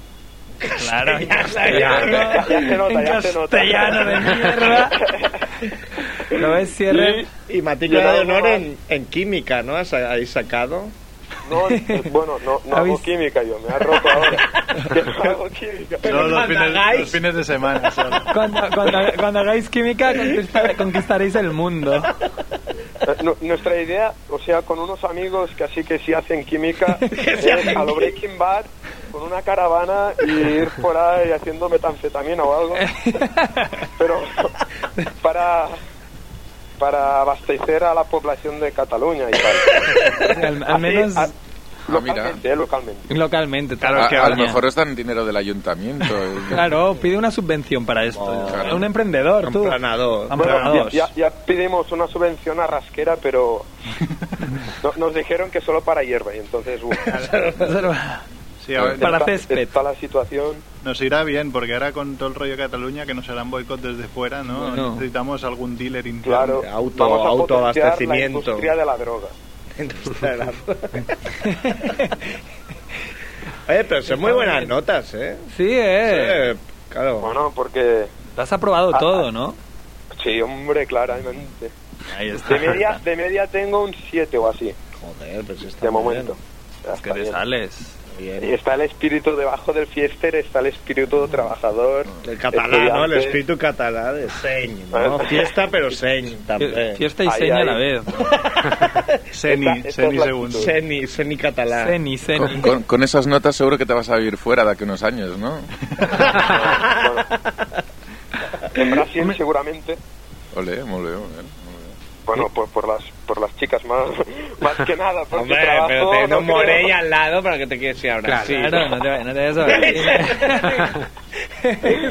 Claro, en Ya, castellano. ya se nota, en ya se nota. castellano de mierda. ¿Lo ves, cierre? Y matrícula Y de luego honor en, en química, ¿no? Has ahí sacado. No, eh, bueno, no, no hago ¿Habéis- química yo, me ha roto ahora. No hago química. No, los fines, hagáis- los fines de semana solo. Cuando, cuando, cuando hagáis química conquista- conquistaréis el mundo. Nu- Nuestra idea, o sea, con unos amigos que así que sí hacen química, es a lo Breaking Bad con una caravana y ir por ahí haciendo metanfetamina o algo. Pero para para abastecer a la población de Cataluña y tal. Al, al Así, menos a-. localmente, eh, localmente. localmente. Claro, A, que a lo mejor os dan dinero del ayuntamiento. eh. Claro, pide una subvención para esto. Claro. Un emprendedor, tú. Emplanador. Bueno, ya, ya pedimos una subvención a Rasquera, pero no- nos dijeron que solo para hierba y entonces uf, Sí, a ver, Para césped. está la situación. nos irá bien, porque ahora con todo el rollo de Cataluña, que nos harán boicot desde fuera, ¿no? Bueno. Necesitamos algún dealer interno. Claro, Auto- vamos a potenciar autoabastecimiento. La industria de la droga. De la- Oye, pero son muy buenas notas, ¿eh? Sí, eh. Eh, claro. Bueno, porque Lo has aprobado Ah, todo, ¿no? sí, hombre, claramente. Ahí está. De media, de media tengo un 7 o así, Joder, pues está de muy momento. bien. Es que te sales. Y Bien. está el espíritu debajo del fiester, está el espíritu trabajador. El catalán, ¿no? El espíritu catalán de señ, ¿no? Fiesta, pero señ también. Fiesta y seña a la vez. Es la segundo. Seni, seni catalán. Ceni, ceni. Con, con- con esas notas seguro que te vas a vivir fuera de aquí unos años, ¿no? Bueno, en Brasil seguramente. Muy bien. Bueno, pues por las por las chicas más más que nada, porque Hombre, trabajo, pero teniendo no un creo. Morey al lado, ¿para qué te quieres ir a Brasil? Claro, no te, no te vayas a ver.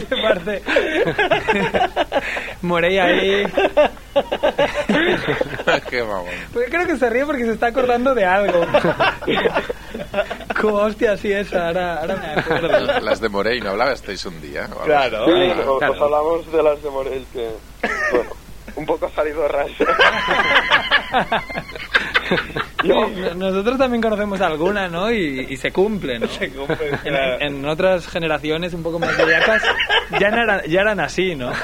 Se parte. Morey ahí. Qué mamón. Pues creo que se ríe porque se está acordando de algo. Como hostia, sí, esa, ahora, ahora me acuerdo. Las de Morey, ¿no hablasteis un día? Claro. Sí, Ahí, o- claro. os hablamos de las de Morel, que, bueno, un poco salido Sí, no- nosotros también conocemos alguna, ¿no? Y, y se cumplen. ¿no? En, en otras generaciones un poco más bellacas ya no eran, ya eran así, ¿no?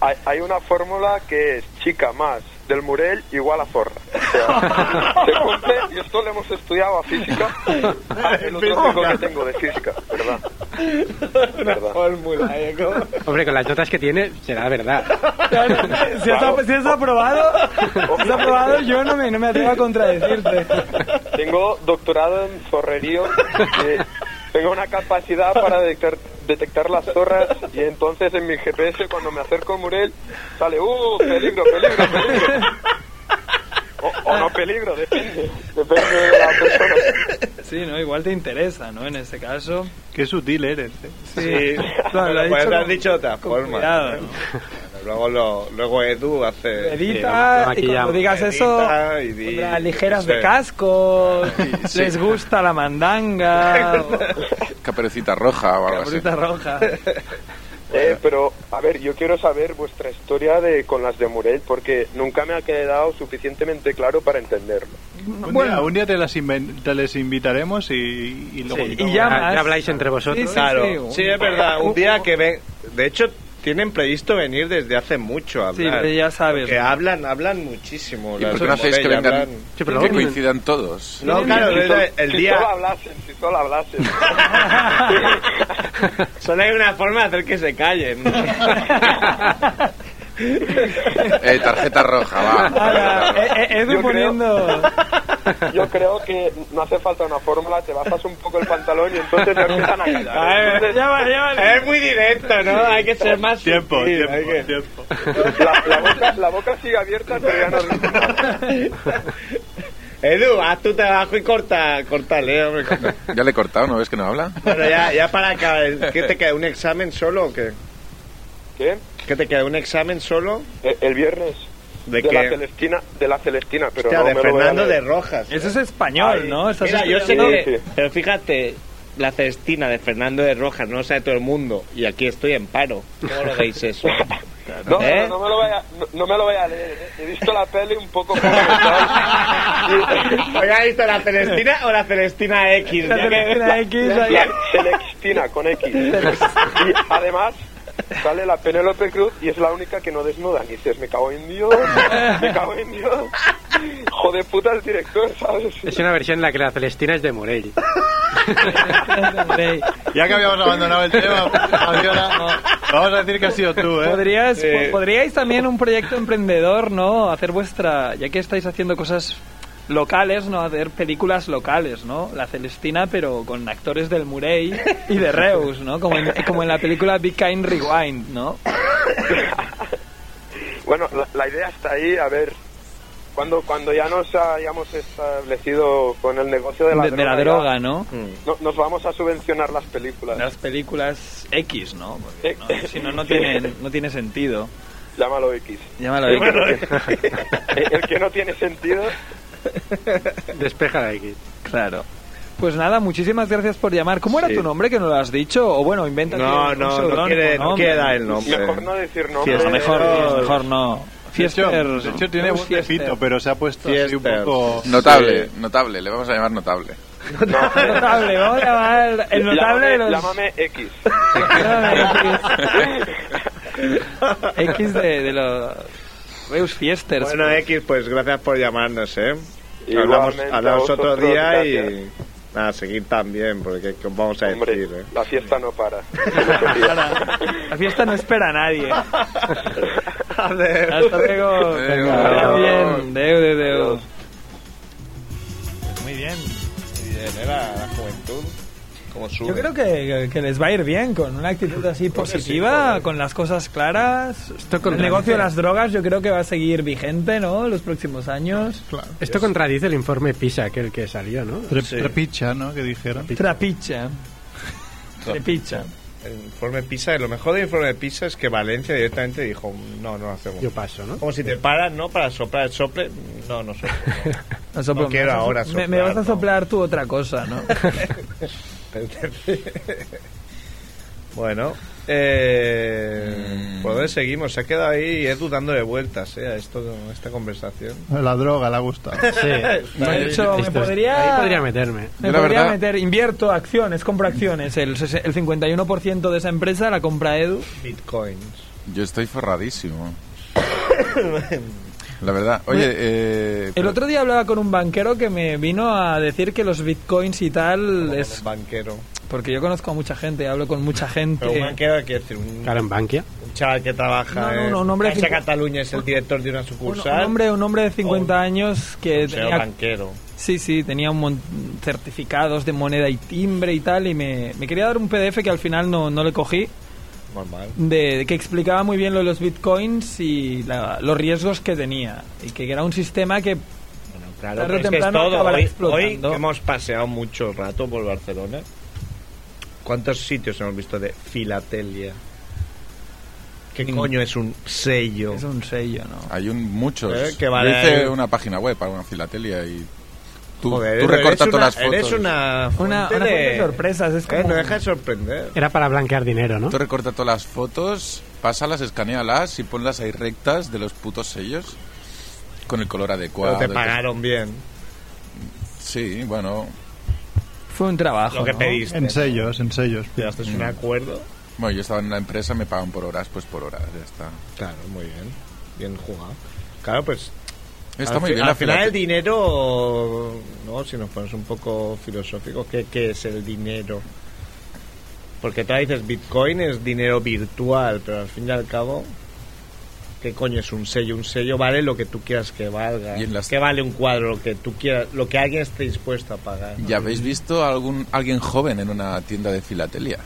hay, hay una fórmula que es chica más del Murel igual a zorra. O sea, se cumple, y esto lo hemos estudiado a física, el otro que tengo de física, ¿verdad? ¿Verdad? Fórmula, ¿eh? ¿Cómo? Hombre, con las notas que tiene, será verdad. Claro, si si está aprobado, si está aprobado, yo no me, no me atrevo a contradecirte. Tengo doctorado en zorrerío, tengo una capacidad para detectar, detectar las zorras y entonces en mi GPS cuando me acerco a Murel sale, ¡uh, peligro, peligro, peligro! O, o no peligro, depende, depende de la persona. Sí, ¿no? Igual te interesa, ¿no? En este caso. Qué sutil eres. ¿eh? Sí, Claro, lo lo puedes dicho de otra forma. cuidado. ¿no? Luego, lo, luego Edu hace. Edita, y cuando digas eso, di- pondrá ligeras no de casco, Sí. les gusta la mandanga, o Caperucita roja o algo así. cabrita roja. Eh, pero, a ver, yo quiero saber vuestra historia de con las de Murel porque nunca me ha quedado suficientemente claro para entenderlo. Un, Bueno. día, un día te, las te les invitaremos y, y luego... Sí, y ya Ya, más. ya habláis entre vosotros. Sí, sí, Claro, sí, sí, un- es verdad. Un día que ven. De hecho, tienen previsto venir desde hace mucho a Sí, hablar. pero ya sabes, Que ¿no? hablan, hablan muchísimo. ¿Y por qué no hacéis que vengan hablan- Sí, pero que luego- coincidan todos? No, claro, si, el, el si día. solo hablasen, si solo hablasen. Solo hay una forma de hacer que se callen. Eh, tarjeta roja, va. Ahora, eh, eh, Edu Yo creo- poniendo... Yo creo que no hace falta una fórmula, te bajas un poco el pantalón y entonces te empiezan a callar. Entonces, Ya vale, ya vale. es muy directo, ¿no? Hay que ser más. Tiempo, sutil, tiempo, hay que- tiempo. la, la boca, la boca sigue abierta, pero ya no. Edu, haz tu trabajo y corta, cortale, hombre. corta. ¿Ya le he cortado? ¿No ves que no habla? Bueno, ya, ya para acabar, ¿qué te queda? ¿Un examen solo o qué? ¿Qué? ¿Qué te queda? ¿Un examen solo? El, el viernes. ¿De la qué? Celestina, de la Celestina, pero Hostia, no de me lo Fernando de leer. Rojas. Eso es español, Ay, ¿no? Estás Mira, yo sé que... Sí. Pero fíjate, la Celestina de Fernando de Rojas no lo sabe todo el mundo y aquí estoy en paro. ¿Cómo lo veis eso? No, no, ¿Eh? no, me lo voy a, no, no me lo voy a leer. ¿eh? He visto la peli un poco como. ¿Oiga, visto la Celestina o la Celestina X? La que- Celestina X ahí. La Celestina con X. Y además sale la Penélope Cruz y es la única que no desnuda. Y dices, me cago en Dios, me cago en Dios. Joder puta el director, ¿sabes? Es una versión en la que la Celestina es de Morell. Ya que habíamos abandonado el tema, Fabiola, vamos a decir que has sido tú, ¿eh? Podrías, Sí. podríais también un proyecto emprendedor, ¿no? Hacer vuestra, ya que estáis haciendo cosas locales, ¿no? Hacer películas locales, ¿no? La Celestina, pero con actores del Murray y de Reus, ¿no? Como en, como en la película Big Kind Rewind, ¿no? Bueno, la, la idea está ahí, a ver. Cuando, cuando ya nos hayamos establecido con el negocio de la De, de la droga, droga, ya ¿no? no- nos vamos a subvencionar las películas. Las películas X, ¿no? Porque, ¿no? Si no, no tiene, no tiene sentido. Llámalo X. Llámalo X. no tiene, el que no tiene sentido. Despeja de aquí. Claro. Pues nada, muchísimas gracias por llamar. ¿Cómo era Sí. tu nombre que no lo has dicho? O bueno, inventa No, no, no quiere, no quiere dar el nombre. Mejor no decir nombre. Fiesta, mejor, mejor no. De hecho, Fiester. de hecho tiene pepito, Fiester. pero se ha puesto así un poco... Notable, notable, le vamos a llamar notable. Notable, vamos a llamar el notable de los... Llámame X. Llámame X. X de, de los... Reus Fiesters. Bueno, X, pues gracias por llamarnos, ¿eh? Hablamos, otro día gracias. y... Nada, seguir también, porque ¿qué os vamos a Hombre, decir, eh? la fiesta no para. La fiesta no espera a nadie. Hasta Adeu. luego. Vaya Adeu. bien. Deu, deu, deu. Muy bien. Bien, era la juventud. Como. Yo creo que, que les va a ir bien con una actitud así positiva, con las cosas claras. Esto el negocio de las drogas yo creo que va a seguir vigente, ¿no? Los próximos años. Esto contradice el informe PISA, aquel que salió, ¿no? Trepicha, ¿no? Que dijeron. Trapicha. Trepicha. el informe PISA, lo mejor del informe PISA es que Valencia directamente dijo, no, no lo hacemos. Yo paso, ¿no? Como si te paran, ¿no? Para soplar el sople, no, no soplo. No, soplo, No quiero me vas a- ahora me, me soplar, vas a no. soplar tú otra cosa, ¿no? bueno, eh, ¿por dónde seguimos? Se ha quedado ahí Edu dándole vueltas eh, a esto, a esta conversación. La droga le ha gustado. Sí. De hecho, me Esto es- podría... Ahí podría meterme. Me podría verdad- meter, invierto acciones, compro acciones. El, el 51% de esa empresa la compra Edu. Bitcoins. Yo estoy forradísimo. La verdad. Oye, eh, El otro día hablaba con un banquero que me vino a decir que los bitcoins y tal es... un banquero. Porque yo conozco a mucha gente, hablo con mucha gente. Pero un banquero quiere decir un, Claro, en Bankia. un chaval que trabaja No, no, en no, un hombre Caixa cincu- Cataluña es el director de una Un, sucursal. un hombre, un hombre de 50 años que un señor tenía, banquero. sí, sí, tenía un mon- certificados de moneda y timbre y tal y me, me quería dar un PDF que al final no, no le cogí Normal. de que explicaba muy bien lo de los bitcoins y la- los riesgos que tenía y que era un sistema que Bueno, claro, Tarde o pero es que es temprano todo. Hoy, explotando. hoy que hemos paseado mucho rato por Barcelona. ¿Cuántos sitios hemos visto de filatelia? ¿Qué coño es un sello? es un sello, ¿no? hay un, muchos. Eh, que vale- Yo hice una página web para una filatelia y tú, Joder, tú eres recortas una- todas las fotos. Eres una fuente, Una, una fuente de sorpresas, es Eh, como... no deja de sorprender. Era para blanquear dinero, ¿no? Tú recortas todas las fotos, pásalas, escanealas y ponlas ahí rectas de los putos sellos con el color adecuado. Pero te pagaron bien. Sí, bueno. Fue un trabajo, Lo que ¿no? pediste. En sellos, en sellos. Llegaste a un acuerdo. Bueno, yo estaba en la empresa, me pagan por horas, pues por horas, ya está. Claro, muy bien. Bien jugado. Claro, pues. Está al muy bien Al la final el dinero. No, si nos pones un poco filosóficos, ¿qué, qué es el dinero? Porque tú dices Bitcoin es dinero virtual, pero al fin y al cabo. ¿Qué coño es un sello? Un sello vale lo que tú quieras que valga. Y en las- ¿Qué vale un cuadro? Lo que tú quieras, lo que alguien esté dispuesto a pagar. ¿Ya habéis visto a algún, alguien joven en una tienda de filatelia?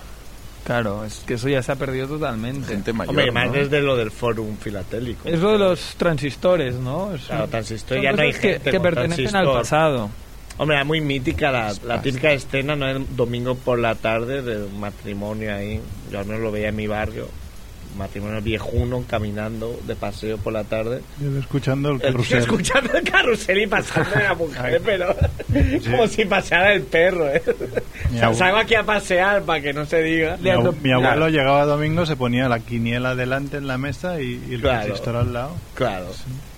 Claro, es que eso ya se ha perdido totalmente. Gente mayor, Hombre, más ¿no? desde lo del forum filatélico. Es lo de los transistores, ¿no? Es- Claro, transistor, son ya no hay que, gente que con pertenecen al pasado. Hombre, era muy mítica la, la típica escena, ¿no? El domingo por la tarde de un matrimonio ahí. Yo al menos lo veía en mi barrio. Matrimonio viejuno caminando de paseo por la tarde. Yo escuchando el carrusel. escuchando el carrusel y pasando la mujer, pero como si pasara el perro, ¿eh? O sea, salgo aquí a pasear para que no se diga. Mi, abu- mi abuelo Claro. llegaba domingo, se ponía la quiniela delante en la mesa y, y el Claro. al lado. Claro.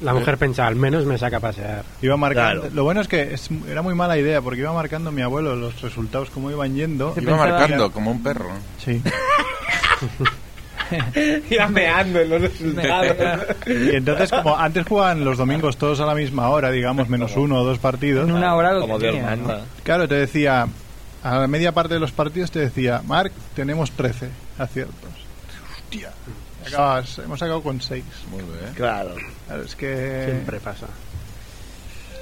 La mujer pensaba, al menos me saca a pasear. Iba marcando. Claro. Lo bueno es que es- era muy mala idea porque iba marcando mi abuelo los resultados como iban yendo. Se Iba pensaba- marcando como un perro. Sí. Iba meando en los resultados. Y entonces, como antes jugaban los domingos todos a la misma hora, digamos, menos uno o dos partidos. En una hora lo Como Dios tenía. Claro, te decía, a la media parte de los partidos te decía, Marc, tenemos 13 aciertos. Hostia. Acabas- hemos acabado con 6. Muy bien. Claro. Claro, es que... Siempre pasa.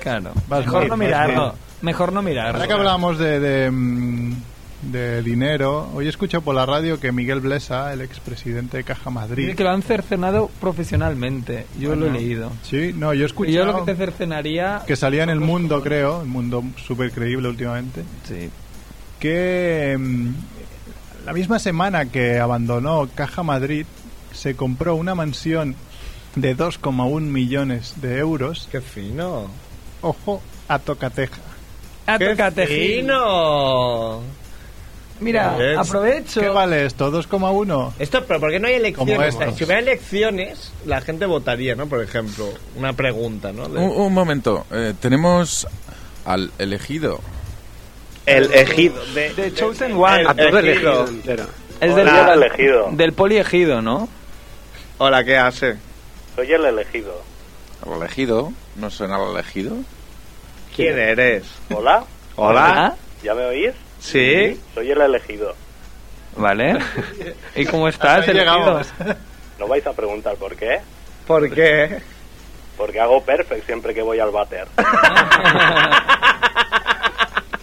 Claro. Vas Mejor bien, no mirarlo. Mejor no mirarlo. Ahora que hablábamos de, de, mm, de dinero, hoy escucho por la radio que Miguel Blesa, el expresidente de Caja Madrid... Dice que lo han cercenado profesionalmente. Yo lo he leído. Sí, no, yo he Y escuchado yo lo que te cercenaría... que salía en El Mundo, creo, el Mundo súper creíble últimamente, Sí. que mm, la misma semana que abandonó Caja Madrid se compró una mansión de 2,1 millones de euros, Qué fino. ojo, a Tocateja. Ah, ¡Qué tócate, Gil. fino! Mira, ¿Ves? aprovecho. ¿Qué vale esto? ¿2,1? Esto, pero ¿por qué no hay elecciones? Si hubiera elecciones, la gente votaría, ¿no? Por ejemplo, una pregunta, ¿no? De- Un, un momento. eh, tenemos al elegido. El ejido de... The Chosen One. El A todo el entero. Es del, Hola. elegido. del poliegido, ¿no? Hola, ¿qué hace? Soy el elegido. Al elegido. ¿No suena al elegido? ¿Quién eres? Hola, Hola. ¿ya me oís? ¿Sí? Soy el elegido. Vale. ¿Y cómo estás, elegido? No vais a preguntar por qué. ¿Por qué? Porque hago perfect siempre que voy al váter.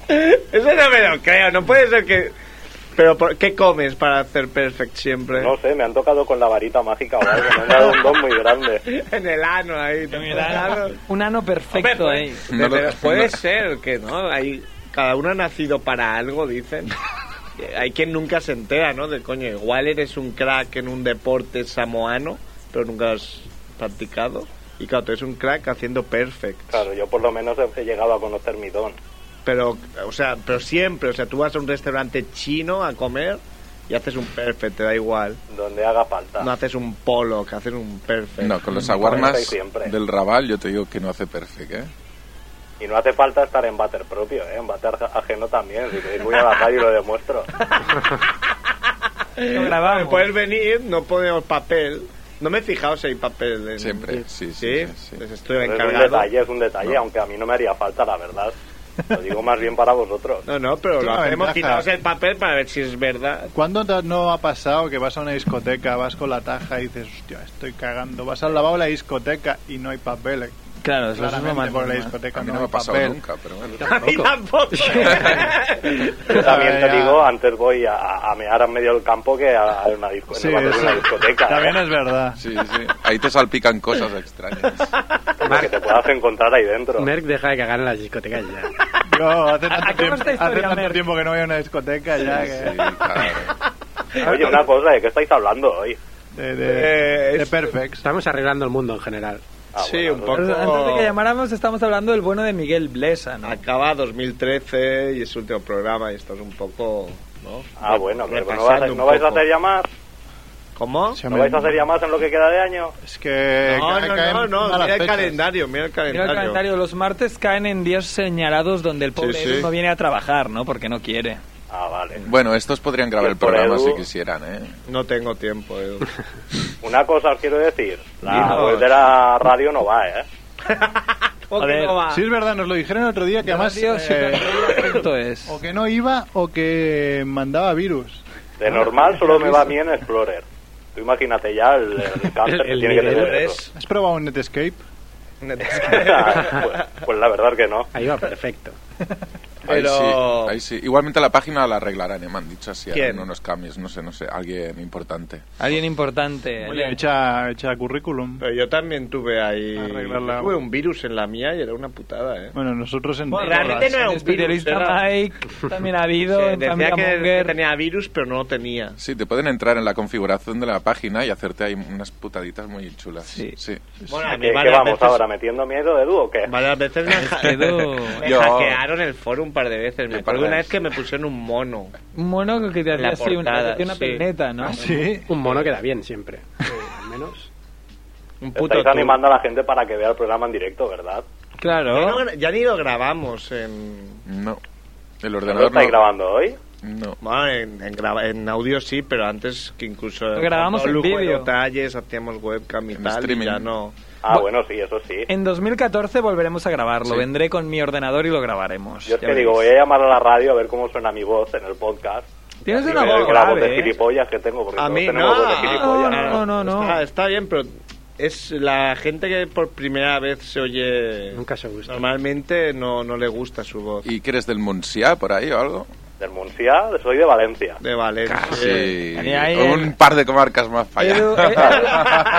Eso no me lo creo, no puede ser que... Pero ¿por qué comes para hacer perfect siempre? No sé, me han tocado con la varita mágica o algo. Me han dado un don muy grande. En el ano ahí. En el ano. Un ano perfecto Hombre, ahí. puede- No lo- pero puede no. ser que no, hay cada uno ha nacido para algo, dicen. hay quien nunca se entera, ¿no? De coño, igual eres un crack en un deporte samoano, pero nunca has practicado. Y claro, tú eres un crack haciendo perfect. Claro, yo por lo menos he, llegado a conocer mi don. Pero, o sea, pero siempre, o sea, tú vas a un restaurante chino a comer y haces un perfect, te da igual. Donde haga falta. No haces un polo, que haces un perfect. No, con los aguarmas del Raval yo te digo que no hace perfect, ¿eh? Y no hace falta estar en bater propio, ¿eh? En bater ajeno también. Si queréis voy a la calle y lo demuestro. Lo grabamos. Puedes venir, no ponemos papel. No me he fijado si hay papel. En... Siempre, sí, sí, ¿Sí? sí, sí. Pues estoy Pero es un encargado. detalle, es un detalle, aunque a mí no me haría falta, la verdad. Lo digo más bien para vosotros. No, no, pero lo hacemos, quitamos el papel para ver si es verdad. ¿Cuándo no ha pasado que vas a una discoteca, vas con la taja y dices, hostia, estoy cagando? Vas al lavabo de la discoteca y no hay papel. Claro, eso es lo Claramente más por la discoteca A mí no, no me ha pasado papel. nunca, pero bueno. A mí tampoco. Yo también te digo, antes voy a, a mear en medio del campo que a, a una, disco, en Sí, de eso una discoteca. También ¿eh? es verdad. Sí, sí. Ahí te salpican cosas extrañas. Lo que te puedas encontrar ahí dentro. Merck deja de cagar en las discotecas ya. Yo hace tanto, tiempo, esta hace historia, tanto tiempo que no voy a una discoteca ya que... Sí, claro. Oye, una cosa, ¿de qué estáis hablando hoy? De, de, Eh, de es- Perfect. Estamos arreglando el mundo en general. Ah, Sí, bueno, un poco. Antes de que llamáramos, estamos hablando del bueno de Miguel Blesa, ¿no? Acaba 2013 y es su último programa y estás un poco... ¿no? Ah, bueno, pero no, Repasando vais a, ¿no vais a hacer ya más? ¿Cómo? ¿No vais a hacer ya más en lo que queda de año? Es que... No, cae- no, caen no, no, malas mira el calendario, mira el Mira calendario. el calendario, los martes caen en días señalados donde el pobre Sí, sí. no viene a trabajar, ¿no? Porque no quiere. Ah, vale. Bueno, estos podrían grabar el programa Edu. si quisieran, ¿eh? No tengo tiempo, Edu. Una cosa os quiero decir. La web de la radio no va, ¿eh? ¿Por qué Joder. no va? Sí, es verdad, nos lo dijeron el otro día que además... Radio eh, Ciudad es. o que no iba o que mandaba virus. De normal solo me va bien Explorer. Tú imagínate ya el, el cáncer El- el que tiene que tener eso. ¿Has probado un Netscape? pues, pues la verdad que no. Ahí va perfecto. Ahí Pero- sí, ahí sí. Igualmente la página la arreglarán, ¿eh? me han dicho así, ¿Quién? harán unos cambios, no sé, no sé, alguien importante. Alguien importante. Oye, echa, echa currículum. Pero yo también tuve ahí... Arreglarla. Tuve un virus en la mía y era una putada, ¿eh? Bueno, nosotros en Bueno, realmente no era un virus, era- Mike también ha habido. Sí, decía que, tenía virus, pero no lo tenía. Sí, te pueden entrar en la configuración de la página y hacerte ahí unas putaditas muy chulas. Sí. sí. Bueno, a ¿Qué, mí qué vamos veces- ahora? ¿Metiendo miedo, Edu, o qué? Varias veces me, me hackearon el foro un par de veces. Me acuerdo una vez que me pusieron un mono. Un mono que te hacía La así una, una sí. peineta, ¿no? ¿Ah, sí? Un mono queda bien siempre. Al menos. Un puto Estáis animando a la gente para que vea el programa en directo, ¿verdad? Ya, Claro. no- ya ni lo grabamos en... No. El ¿No lo ordenador estáis no. grabando hoy? No. Bueno, en, en, en audio sí, pero antes que incluso... Lo grabamos en vídeo. detalles, hacíamos webcam y En tal, streaming. y ya no... Ah, Bu- bueno, sí, eso sí. En 2014 volveremos a grabarlo. Sí. Vendré con mi ordenador y lo grabaremos. Yo es que veréis. digo, voy a llamar a la radio a ver cómo suena mi voz en el podcast. Tienes una voz la voz de grave, ¿eh? gilipollas que tengo, porque A mí tenemos no. voz de gilipollas. No, no, no, no. Está, está bien, pero es la gente que por primera vez se oye... Nunca se gusta. Normalmente no, no le gusta su voz. ¿Y eres del Monsià por ahí o algo? Del Muncia, soy de Valencia. De Valencia. Sí. Ahí, Un el- par de comarcas más para Edu, allá.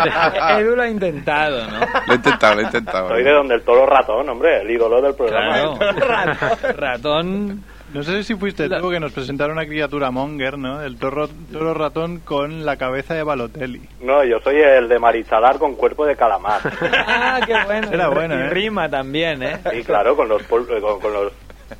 Edu- Edu lo ha intentado, ¿no? Lo he intentado, lo he intentado. Soy de donde el toro ratón, hombre, el ídolo del programa. Claro. Ratón. No sé si fuiste tú que nos presentaron una criatura monger, ¿no? El toro, toro ratón con la cabeza de Balotelli. No, yo soy el de Marichalar con cuerpo de calamar. Ah, qué bueno. Era bueno, Y ¿eh? rima también, ¿eh? Sí, claro, con los, pol- eh, con, con los...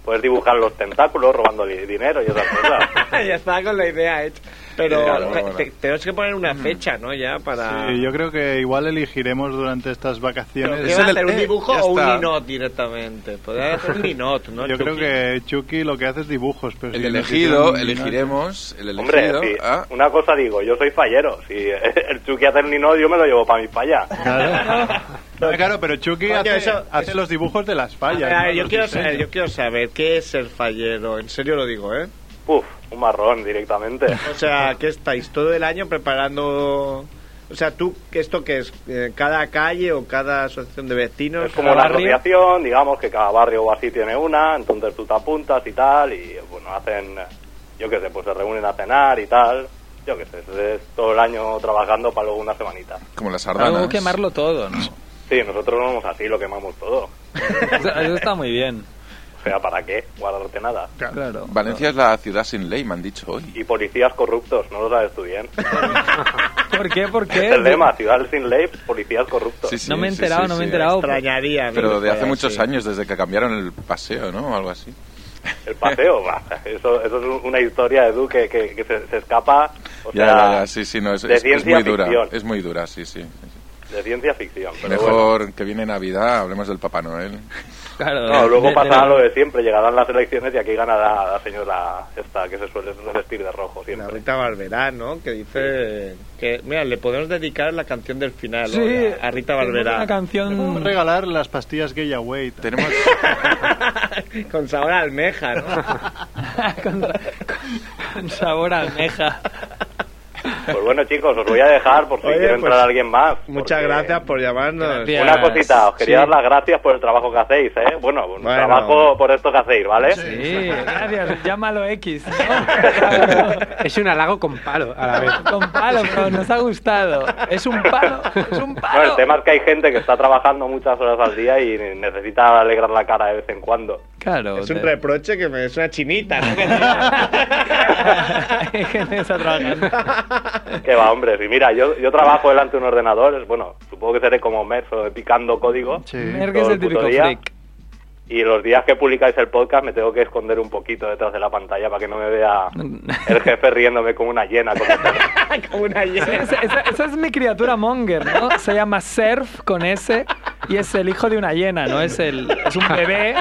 Puedes dibujar los tentáculos robando dinero y esas cosas. ya estaba con la idea hecha. Pero Claro, te- bueno. te- tenemos que poner una fecha, ¿no? Ya para... Sí, yo creo que igual elegiremos durante estas ¿Pero vacaciones. Es el- hacer? ¿Un eh, dibujo ya o un ninot directamente? Podría hacer un ninot, ¿no? Yo creo Chucky? que Chucky lo que hace es dibujos. Pero El si elegido, elegiremos. El Hombre, elegido. sí, ah, una cosa digo, yo soy fallero. Si el Chucky hace el nino, yo me lo llevo para mi falla. Claro. No, claro, pero Chucky Coño, hace, eso- hace eso- los dibujos de las fallas. A ver, ¿no? yo, quiero saber, yo quiero saber qué es el fallero. En serio lo digo, ¿eh? Puf, un marrón directamente. O sea, ¿qué estáis todo el año preparando? O sea, tú, ¿esto qué es? Eh, ¿Cada calle o cada asociación de vecinos? Es como una barrio. asociación, digamos que cada barrio o así tiene una, entonces tú te apuntas y tal, y bueno, hacen, yo qué sé, pues se reúnen a cenar y tal. Yo qué sé, es todo el año trabajando para luego una semanita. como las Luego sardanas. quemarlo todo, ¿no? Sí, nosotros no somos así, lo quemamos todo. Eso, eso está muy bien. O sea, ¿para qué guardarte nada? Claro. Valencia es la ciudad sin ley, me han dicho hoy. Y policías corruptos, no lo sabes tú bien. ¿Por qué? ¿Por Es qué? el lema, ciudad sin ley, policías corruptos. Sí, sí, No me he enterado, sí, no me he sí. enterado. Extrañaría. Pero de hace muchos así. años, desde que cambiaron el paseo, ¿no? O algo así. El paseo, va, eso, eso es una historia, Edu, que, que, que se, se escapa, o Ya, sea, ya, ya, sí, sí, no, es, de es- es ciencia muy dura. ficción. Es muy dura, sí, sí. de ciencia ficción. Pero bueno. Mejor que viene Navidad, hablemos del Papá Noel. Claro, No, luego de- pasará de- lo de siempre, llegarán las elecciones y aquí ganará la señora esta que se suele vestir de rojo La siempre. Rita Barberá, ¿no? Que dice que, mira, le podemos dedicar la canción del final ¿no? Sí, a Rita Barberá. Una canción. Podemos regalar las pastillas Gay Away. Tenemos... Con sabor a almeja, ¿no? con, con sabor a almeja. Pues bueno, chicos, os voy a dejar por si Oye, quiere entrar pues, alguien más. Muchas porque- gracias por llamarnos. Gracias. Una cosita, os quería Sí. dar las gracias por el trabajo que hacéis, ¿eh? Bueno, un Bueno. trabajo por esto que hacéis, ¿vale? Sí, gracias. Llámalo X. ¿no? Es un halago con palo a la vez. Con palo, pero nos ha gustado. Es un palo, es un palo. el tema es que hay gente que está trabajando muchas horas al día y necesita alegrar la cara de vez en cuando. Claro. Es un te- reproche que me es una chinita, ¿no? Hay gente que está trabajando. Que va, hombre. Y mira, yo, yo trabajo delante de un ordenador, es- bueno, supongo que seré como Merso, picando código. Sí. Merck es el típico freak. Y los días que publicáis el podcast me tengo que esconder un poquito detrás de la pantalla para que no me vea el jefe riéndome como una hiena. Como Como una hiena. Esa, esa- esa es mi criatura Monger, ¿no? Se llama Surf con S y es el hijo de una hiena, ¿no? Es, el, es un bebé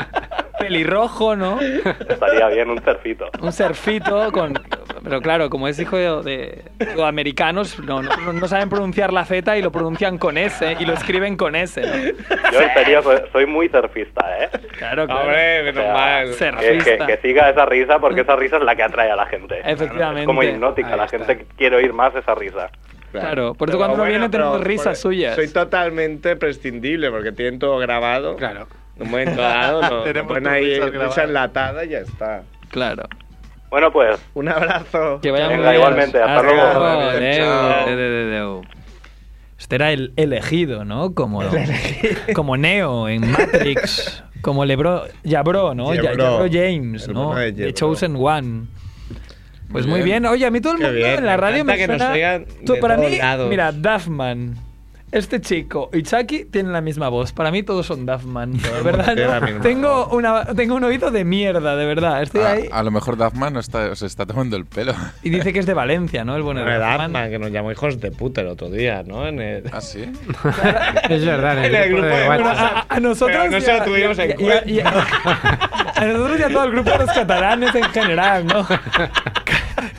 pelirrojo, ¿no? Estaría bien un cerfito. Un surfito con... Pero claro, como es hijo de, de sudamericanos, no, no, no saben pronunciar la Z y lo pronuncian con S y lo escriben con S, ¿no? Yo en serio soy, soy muy surfista, ¿eh? Claro, claro. Hombre, O menos sea, mal. que, Surfista. que- que siga esa risa porque esa risa es la que atrae a la gente. Efectivamente. Es como hipnótica, la gente quiere oír más esa risa. Claro, por eso cuando uno bueno, viene tenemos risas por- suyas. Soy totalmente prescindible porque tienen todo grabado. Claro. En un momento dado, no, Tenemos ponen tus ahí grabadas. enlatada y ya está. Claro. Bueno, pues, Un abrazo. Que vaya muy Venga, bien. igualmente, hasta luego. Adeu, Chao. adeu, adeu, adeu. Este era el elegido, ¿no? Como, como Neo en Matrix. Como Lebron, Jabro, ¿no? Ya- Jabro. Jabro James, El ¿no? de The. Chosen One. Pues Muy muy bien. bien. Oye, a mí todo el mundo bien, en la me radio me encanta que nos suena... oigan Tú, de para todos mí, lados. mira, Duffman, este chico y Chucky tienen la misma voz. Para mí todos son Duffman. De verdad, tengo, una, tengo un oído de mierda, de verdad. Estoy A, ahí. a lo mejor Duffman no está, se está tomando el pelo. Y dice que es de Valencia, ¿no? El bueno de Duffman. Que nos llamó hijos de puta el otro día, ¿no? En el... ¿Ah, sí? Es verdad, en el, En el grupo, grupo de de Bueno, WhatsApp. a, a nosotros Pero no se ya- lo tuvimos en ya- cuenta. ya- ya- a nosotros y a todo el grupo de los catalanes en general, ¿no?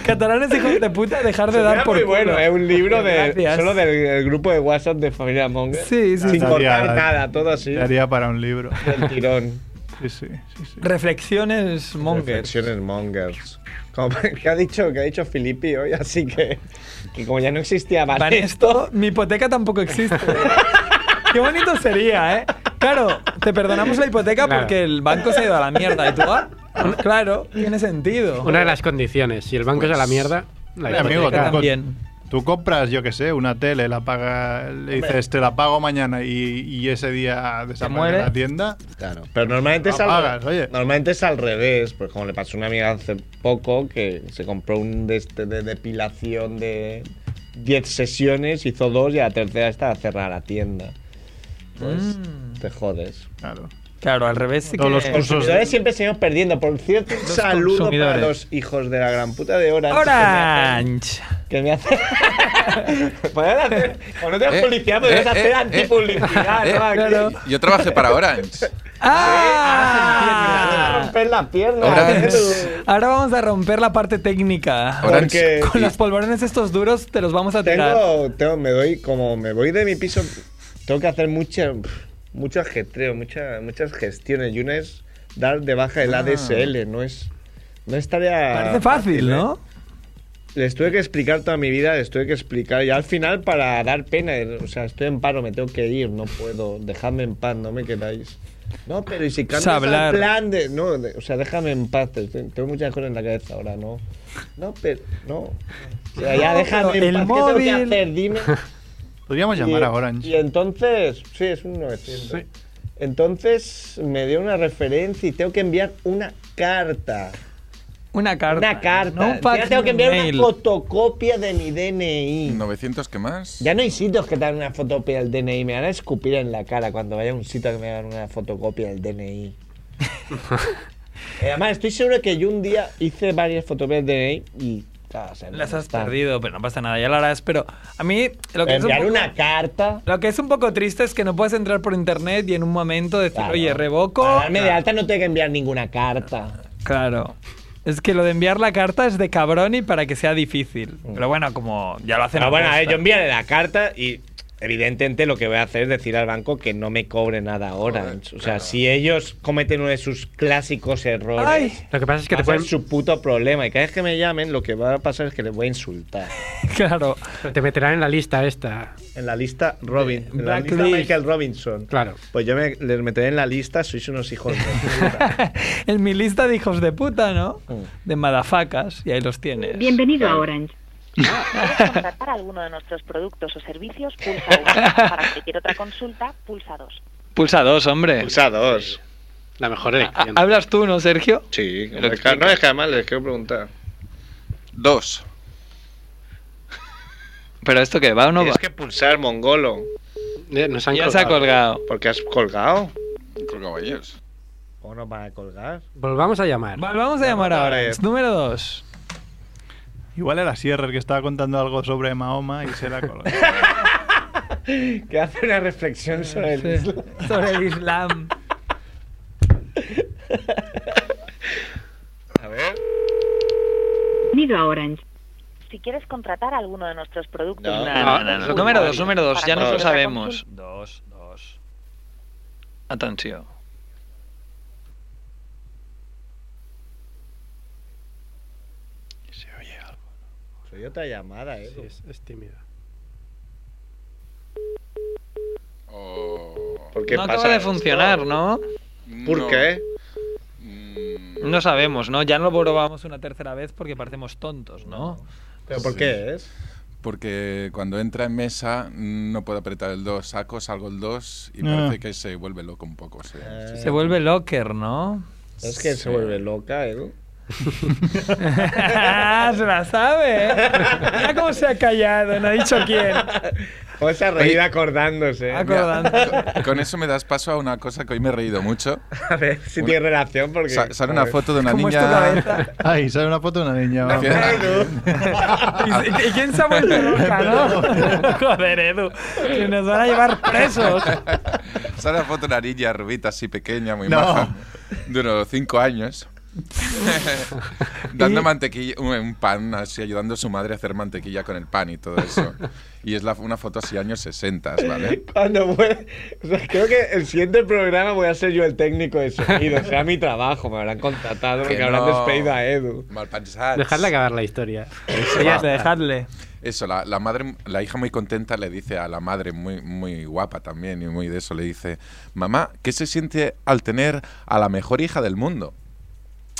catalanes hijos de puta, dejar de dar por muy culo. bueno, es un libro de Gracias. solo del, del grupo de WhatsApp de Familia Monger. Sí, sí, Sin sí. Daría- cortar nada, todo así. Daría para un libro. Del tirón. Sí, sí, sí. sí. Reflexiones Monger. Reflexiones Mongers. Como, ¿qué, ha dicho, ¿Qué ha dicho Filippi hoy? Así que, que como ya no existía más Van esto, mi hipoteca tampoco existe. Qué bonito sería, ¿eh? Claro, te perdonamos la hipoteca Claro. porque el banco se ha ido a la mierda. ¿Y tú? ah? Claro, tiene sentido. Una de las condiciones. Si el banco es a la mierda, la Oye, amigo, hipoteca tú, también. tú compras, yo qué sé, una tele, la paga, le dices, te la pago mañana y, y ese día desaparece muere? la tienda. Claro, pero normalmente es, al, pagas, oye. normalmente es al revés, pues como le pasó a una amiga hace poco que se compró un de, este de depilación de 10 sesiones, hizo dos y a la tercera estaba cerrada la tienda. Pues Mm. te jodes. Claro. Claro, al revés sí Todos que... los cursos- Consumidores siempre seguimos perdiendo. Por cierto, un saludo para los hijos de la gran puta de Orange. Orange. Que me hacen. Podrían hacer. No tenemos Eh, publicidad, podríamos eh, hacer eh, antipublicidad, eh, ¿no? Aquí. claro. Yo trabajé para Orange. ¡Ah! romper la pierna. Orange. Ahora vamos a romper la parte técnica. Porque Con los polvorones estos duros te los vamos a tirar. tengo, tengo, me doy, como me voy de mi piso, tengo que hacer mucha, mucho ajetreo, mucha, muchas gestiones. Y una es dar de baja el Ah. ADSL, no es, no es tarea. Parece fácil, ¿eh? ¿no? Les tuve que explicar toda mi vida, les tuve que explicar. Y al final, para dar pena, o sea, estoy en paro, me tengo que ir, no puedo. Dejadme en paz, no me quedáis. No, pero y si cambias hablar. el plan de. No, de- o sea, déjame en paz. te- te- Tengo muchas cosas en la cabeza ahora, no. No, pero. No. O sea, ya No, déjame en el paz. ¿Qué tengo que móvil- hacer? Dime. Podríamos Y- llamar a Orange. Y entonces. Sí, es un 900. Sí. Entonces me dio una referencia y tengo que enviar una carta. Una carta. Una carta. No un Ya tengo que enviar mail. una fotocopia de mi DNI. 900, ¿qué más? Ya no hay sitios que te hagan una fotocopia del DNI. Me van a escupir en la cara cuando vaya a un sitio que me hagan una fotocopia del DNI. Eh, Además, estoy seguro que yo un día hice varias fotocopias del DNI y. no Las has está. perdido, pero no pasa nada, ya lo harás. Pero a mí lo que, es un Enviar poco, una carta. lo que es un poco triste es que no puedes entrar por internet y en un momento decir, Claro. oye, revoco. Para darme de alta no tengo que enviar ninguna carta. Claro. Es que lo de enviar la carta es de cabrón y para que sea difícil. Pero bueno, como ya lo hacen. Pero bueno, a ver, yo enviaré la carta y evidentemente lo que voy a hacer es decir al banco que no me cobre nada Orange. o sea, si ellos cometen uno de sus clásicos errores, Ay. Lo que pasa es que te pueden, su puto problema. Y cada vez que me llamen, lo que va a pasar es que les voy a insultar. Claro. te meterán en la lista esta. En la lista Robin, en la Blacklist. lista Michael Robinson. Claro. Pues yo me, les meteré en la lista, sois unos hijos de puta. en mi lista de hijos de puta, ¿no? Mm. De madafacas, y ahí los tienes. Bienvenido a Orange. ¿Quieres contratar alguno de nuestros productos o servicios? Pulsa 1. Para cualquier otra consulta, pulsa 2. Pulsa dos, hombre. Pulsa dos. La mejor Ha- elección. ¿Hablas tú, no, Sergio? Sí, Pero es que- no es que además les quiero preguntar. Dos. ¿Pero esto qué? ¿Va o no va? Tienes que pulsar, mongolo. Eh, Nos han Ya se ha colgado. Porque has colgado. Colgaba ellos. ¿O no van a colgar? Volvamos a llamar. Vale, vamos a llamar ahora. Número dos. Igual era Sierra el que estaba contando algo sobre Mahoma y se la colgó. Que hace una reflexión sobre el Sí. Islam. Sobre el Islam. A ver. A Orange. Si quieres contratar alguno de nuestros productos... No. No, no, no, no. Número dos, número dos. Ya nos lo sabemos. Dos, dos. Atenció. Se oye algo. Soy otra llamada, eh. Sí, es, es tímida. Oh. ¿Por qué no pasa acaba de esto? funcionar, ¿no? ¿Por No. qué? Mm, No sabemos, ¿no? Ya no lo probamos una tercera vez porque parecemos tontos, ¿no? ¿Pero por Sí. qué es? Porque cuando entra en mesa no puedo apretar el 2, saco, salgo el 2 y Ah. parece que se vuelve loco un poco. sí. Eh, Se vuelve locker, ¿no? Es que se vuelve loca, ¿eh? Se la sabe, ¿eh? Mira cómo se ha callado, no ha dicho quién. O se ha reído acordándose. Acordando. Con- Con eso me das paso a una cosa que hoy me he reído mucho. A ver si Una- tiene relación porque... Sa- sale una foto de una ¿Cómo es tu niña. Ay, sale una foto de una niña. vamos. ¿Y, y quién se ha vuelto loca, no? Joder, Edu. Que nos van a llevar presos. Sale la foto de una niña rubita así pequeña, muy No. maja, de unos 5 años. Dando mantequilla, un, pan, así ayudando a su madre a hacer mantequilla con el pan y todo eso. Y es la- una foto así años 60, ¿vale? Cuando o sea, creo que el siguiente programa voy a ser yo el técnico de sonido. Será mi trabajo, me habrán contratado porque Que habrán no. despedido a Edu. Mal pensats. Dejadle acabar la historia. Ya está, dejadle. Eso, la, la madre, la hija muy contenta le dice a la madre, muy, muy guapa también y muy de eso, le dice, mamá, ¿qué se siente al tener a la mejor hija del mundo?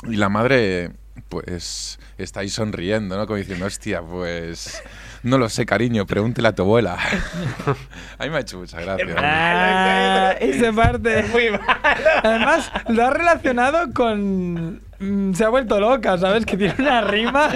Y la madre, pues, está ahí sonriendo, ¿no? Como diciendo, hostia, pues, no lo sé, cariño, pregúntele a tu abuela. a mí me ha hecho mucha gracia. Ah, y se parte. Muy mal. Además, lo ha relacionado con. Mm, Se ha vuelto loca, ¿sabes? Que tiene una rima.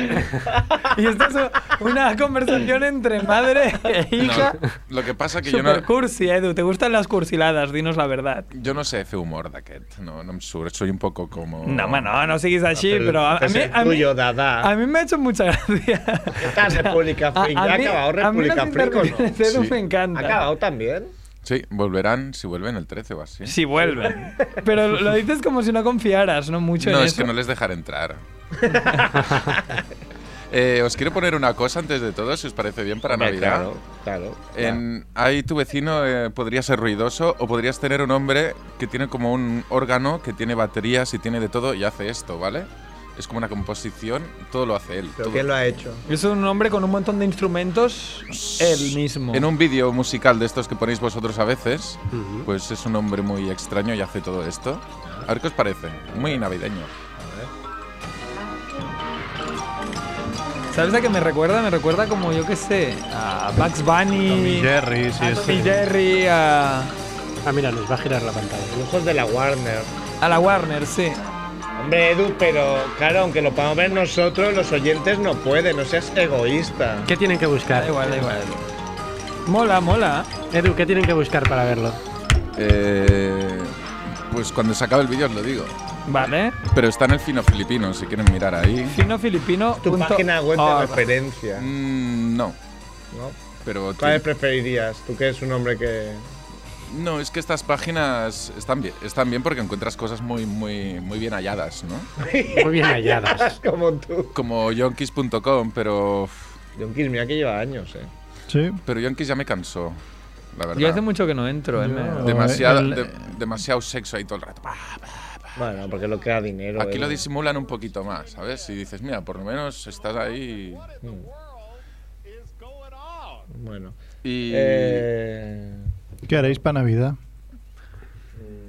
Y esto es una conversación entre madre e hija. No, lo que pasa que yo Super no, cursi, Edu. ¿Te gustan las cursiladas? Dinos la verdad. yo no sé hacer humor d'aquest, no, no em surt, soy un poco como... No, home, no, no siguis així, Pero però a, a a, mí, tuyo, Dada. a mí me ha hecho mucha gracia. ¿Qué tal, República A- Freak? a ¿Ya ha acabado República o no? de Edu Sí. me ¿Ha encantan. acabado también? Sí, volverán, si vuelven el 13 o así. Si vuelven. Pero lo dices como si no confiaras, ¿no? Mucho No, en es eso. que no les dejaré entrar. Eh, os quiero poner una cosa antes de todo, si os parece bien, para Hombre, Navidad. Claro, claro. En, ahí tu vecino eh, podría ser ruidoso o podrías tener un hombre que tiene como un órgano que tiene baterías y tiene de todo y hace esto, ¿vale? Es como una composición, todo lo hace él. ¿Pero todo. quién lo ha hecho? Es un hombre con un montón de instrumentos, él mismo. En un vídeo musical de estos que ponéis vosotros a veces, Ujú. pues es un hombre muy extraño y hace todo esto. A ver qué os parece. Muy navideño. ¿Sabes a qué me recuerda? Me recuerda como, yo qué sé, a Bugs Bunny, Tommy Jerry, sí, a Tommy Jerry, a... Ah, mira, nos va a girar la pantalla. Lujos de la Warner. A la Warner, sí. Hombre, Edu, pero claro, aunque lo podamos ver nosotros, los oyentes no pueden, no seas egoísta. ¿Qué tienen que buscar? Da igual, da igual. Mola, mola. Edu, ¿qué tienen que buscar para verlo? Eh, pues cuando se acabe el vídeo os lo digo. Vale. Pero está en el fino filipino, si quieren mirar ahí. Fino filipino. Tu punto página web de referencia. Mm, no. ¿no? Pero ¿Cuál tiene- preferirías? Tú que eres un hombre que. No, es que estas páginas están bien, están bien porque encuentras cosas muy, muy, muy bien halladas, ¿no? Muy bien halladas. Como tú. Como yonkis.com, pero. Yonkis, mira que lleva años, eh. Sí. Pero yonkis ya me cansó, la verdad. Yo hace mucho que no entro, eh. me- demasiado, el- de- demasiado sexo ahí todo el rato. Bueno, porque lo queda dinero. Aquí eh. lo disimulan un poquito más, ¿sabes? Y dices, mira, por lo menos estás ahí. Bueno. Y. Eh, ¿Qué haréis para Navidad?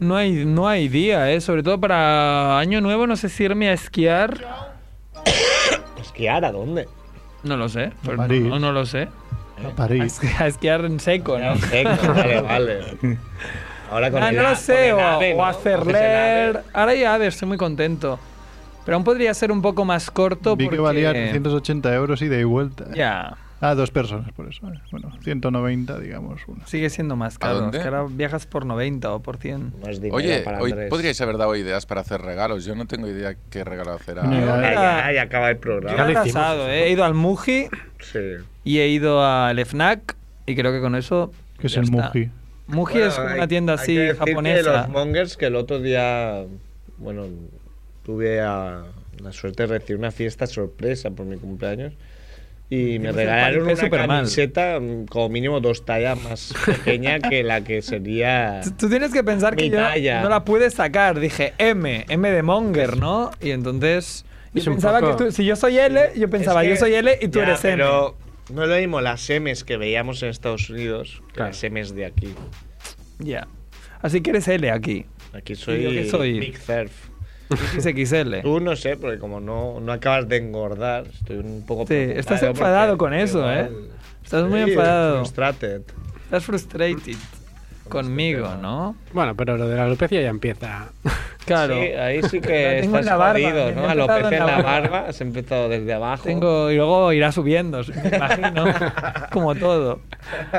No hay, no hay día, eh. Sobre todo para Año Nuevo, no sé si irme a esquiar. ¿Esquiar a dónde? No lo sé. pero París. no, no lo sé. A París. a esquiar en seco, ¿no? Seco, vale, vale. Ahora con Ah, el no a- lo sé, o, ave, o ¿no? hacer el ave. leer. Ahora ya, a ver, estoy muy contento. Pero aún podría ser un poco más corto Vi porque... que valía 380 euros ida y vuelta. Ya, Ah, dos personas, por eso. Bueno, 190, digamos. Una. sigue siendo más ¿A caro. dónde? Es que ahora viajas por 90 o por 100. Más dinero Oye, para hoy podríais haber dado ideas para hacer regalos. Yo no tengo idea qué regalo hacer idea. Ya, ya, ya acaba el Yo programa. he lo hicimos. pasado, eh. He ido al Muji Sí. y he ido al FNAC y creo que con eso... Que es el está. Muji. Muji Bueno, es como hay- una tienda hay así que decir japonesa. Que los mongers que el otro día, bueno, tuve a- la suerte de recibir una fiesta sorpresa por mi cumpleaños y me regalaron una supermal. camiseta mm, como mínimo dos tallas más pequeña que la que sería. Tú- Tú tienes que pensar que yo talla. no la pude sacar. Dije M, M de Monger, ¿no? Y entonces yo pensaba poco- que tú, si yo soy L, yo pensaba, Es que- yo soy L y tú Ya, eres M. Pero no es lo mismo las M's que veíamos en Estados Unidos que Claro. las M's de aquí. Ya. Así que eres L aquí. Aquí ¿Y yo soy, qué soy? Big Surf. XXL. Tú no sé, porque como no, no acabas de engordar, estoy un poco. Sí, estás enfadado porque con eso, igual- ¿eh? Estás muy enfadado. frustrated. Estás frustrated conmigo, ¿no? Bueno, pero lo de la alopecia ya empieza. Claro. Sí, ahí sí que estás jodido, ¿no? Alopecia en la barba. has empezado desde abajo. Tengo, y luego irá subiendo, me imagino. como todo.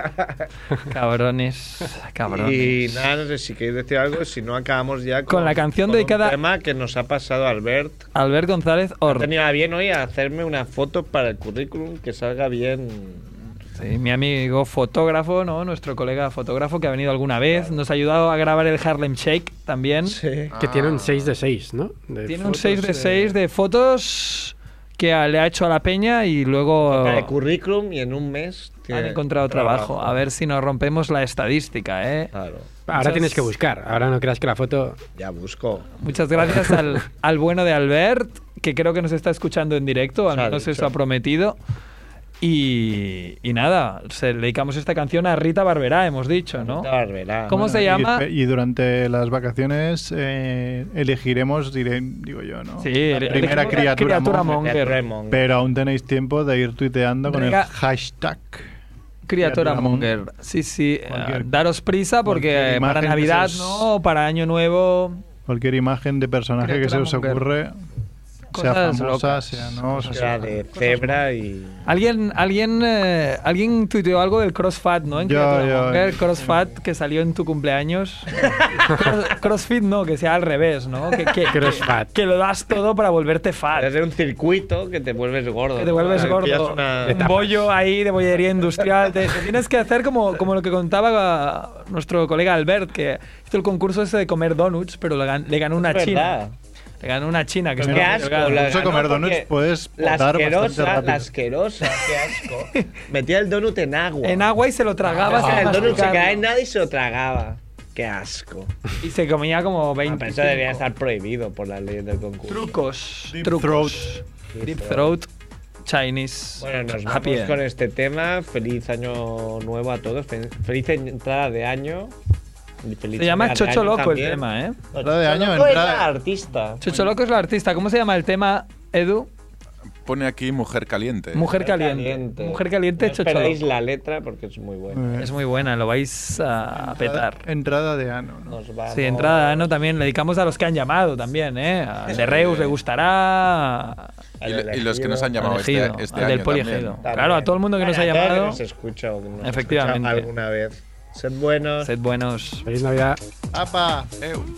Cabrones, cabrones. Y nada, no sé si queréis decir algo, si no acabamos ya con, Con la canción con dedicada- un tema que nos ha pasado Albert. Albert González Or. tenido a bien hoy a hacerme una foto para el currículum que salga bien. Sí, mi amigo fotógrafo, ¿no? Nuestro colega fotógrafo que ha venido alguna vez. Nos ha ayudado a grabar el Harlem Shake también. Sí. Que tiene Ah. un 6 de 6, ¿no? De Tiene un fotos, 6 de eh, 6 de fotos que a- le ha hecho a la peña y luego el currículum y en un mes. han tiene encontrado trabajo. A ver si nos rompemos la estadística, ¿eh? Claro, Ahora Muchas- tienes que buscar. Ahora no creas que la foto. ya busco. Muchas gracias al, al bueno de Albert, que creo que nos está escuchando en directo, al menos eso ha prometido. Y, y nada, se dedicamos esta canción a Rita Barberá, hemos dicho, ¿no? Rita Barberá. ¿Cómo se y llama? espe- Y, durante las vacaciones eh, elegiremos, diré, digo yo, ¿no? Sí, la primera criatura, criatura monger. monger. Pero aún tenéis tiempo de ir tuiteando con Rega- el hashtag. Criatura Criatura Monger. Sí, sí. Eh, daros prisa porque para Navidad, se os- ¿no? O para Año Nuevo. Cualquier imagen de personaje que se Criatura os monger. Sea famosa, locas. sea no, sea- de cebra y. Alguien, alguien, eh, alguien tuiteó algo del CrossFat, ¿no? En Yo, Criatura yo, Monger, yo. CrossFat que salió en tu cumpleaños. Cross- CrossFit no, que sea al revés, ¿no? Que, que, Crossfat. que lo das todo para volverte fat. Es de un circuito que te vuelves gordo. Que te vuelves ¿no? Gordo. una- Un bollo ahí de bollería industrial. Te, te tienes que hacer como, como lo que contaba nuestro colega Albert, que hizo el concurso ese de comer donuts, pero le ganó una Es china. verdad. Le ganó una china. Que estaba qué asco. la- Incluso comer donuts puedes La bastante asquerosa, rápido. la asquerosa, qué asco. Metía el donut en agua. En agua y se lo tragaba. O sea, sin el donut se masticarlo. cae en nada y se lo tragaba. Qué asco. Y se comía como Ah, 20. pero eso debería estar prohibido por las leyes del concurso. Trucos. Deep trucos. Deep throat. Chinese. Bueno, nos Happy vamos end. con este tema. Feliz año nuevo a todos. Fel- Feliz entrada de año. Se llama de Chocho Loco también. el tema, ¿eh? Entrada de Chocho año, Loco es la artista. Chocho Loco es la artista. ¿Cómo se llama el tema, Edu? pone aquí Mujer Caliente. Mujer caliente. Mujer caliente, No chocho loco. la letra porque es muy buena. Es muy buena, lo vais a petar. Entrada de ano. ¿no? Nos vamos. Sí, entrada, ¿no? También le dedicamos a los que han llamado también, ¿eh? Al de Reus le gustará. Y, lo- y los que nos han llamado al este, elegido, este al año del poliegido. también. Claro, a todo el mundo que nos ha llamado. que nos escucha o que nos Efectivamente. alguna vez. Sed buenos. Sed buenos. Feliz Navidad. ¡Apa! Chochito.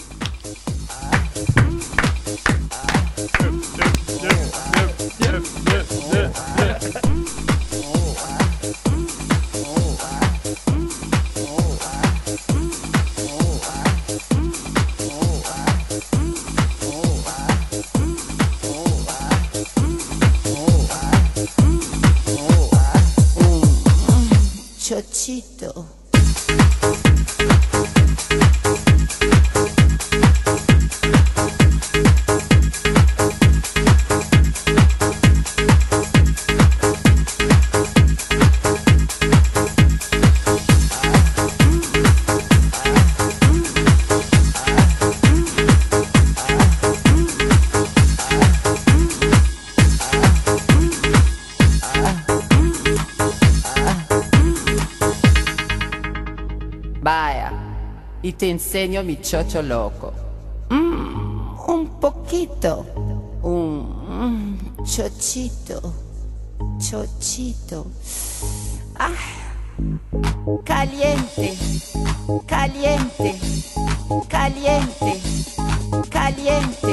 Enseño mi chocho loco. Mm, un poquito. Un mm, chochito. Chochito. Ah. Caliente. Caliente. Caliente. Caliente.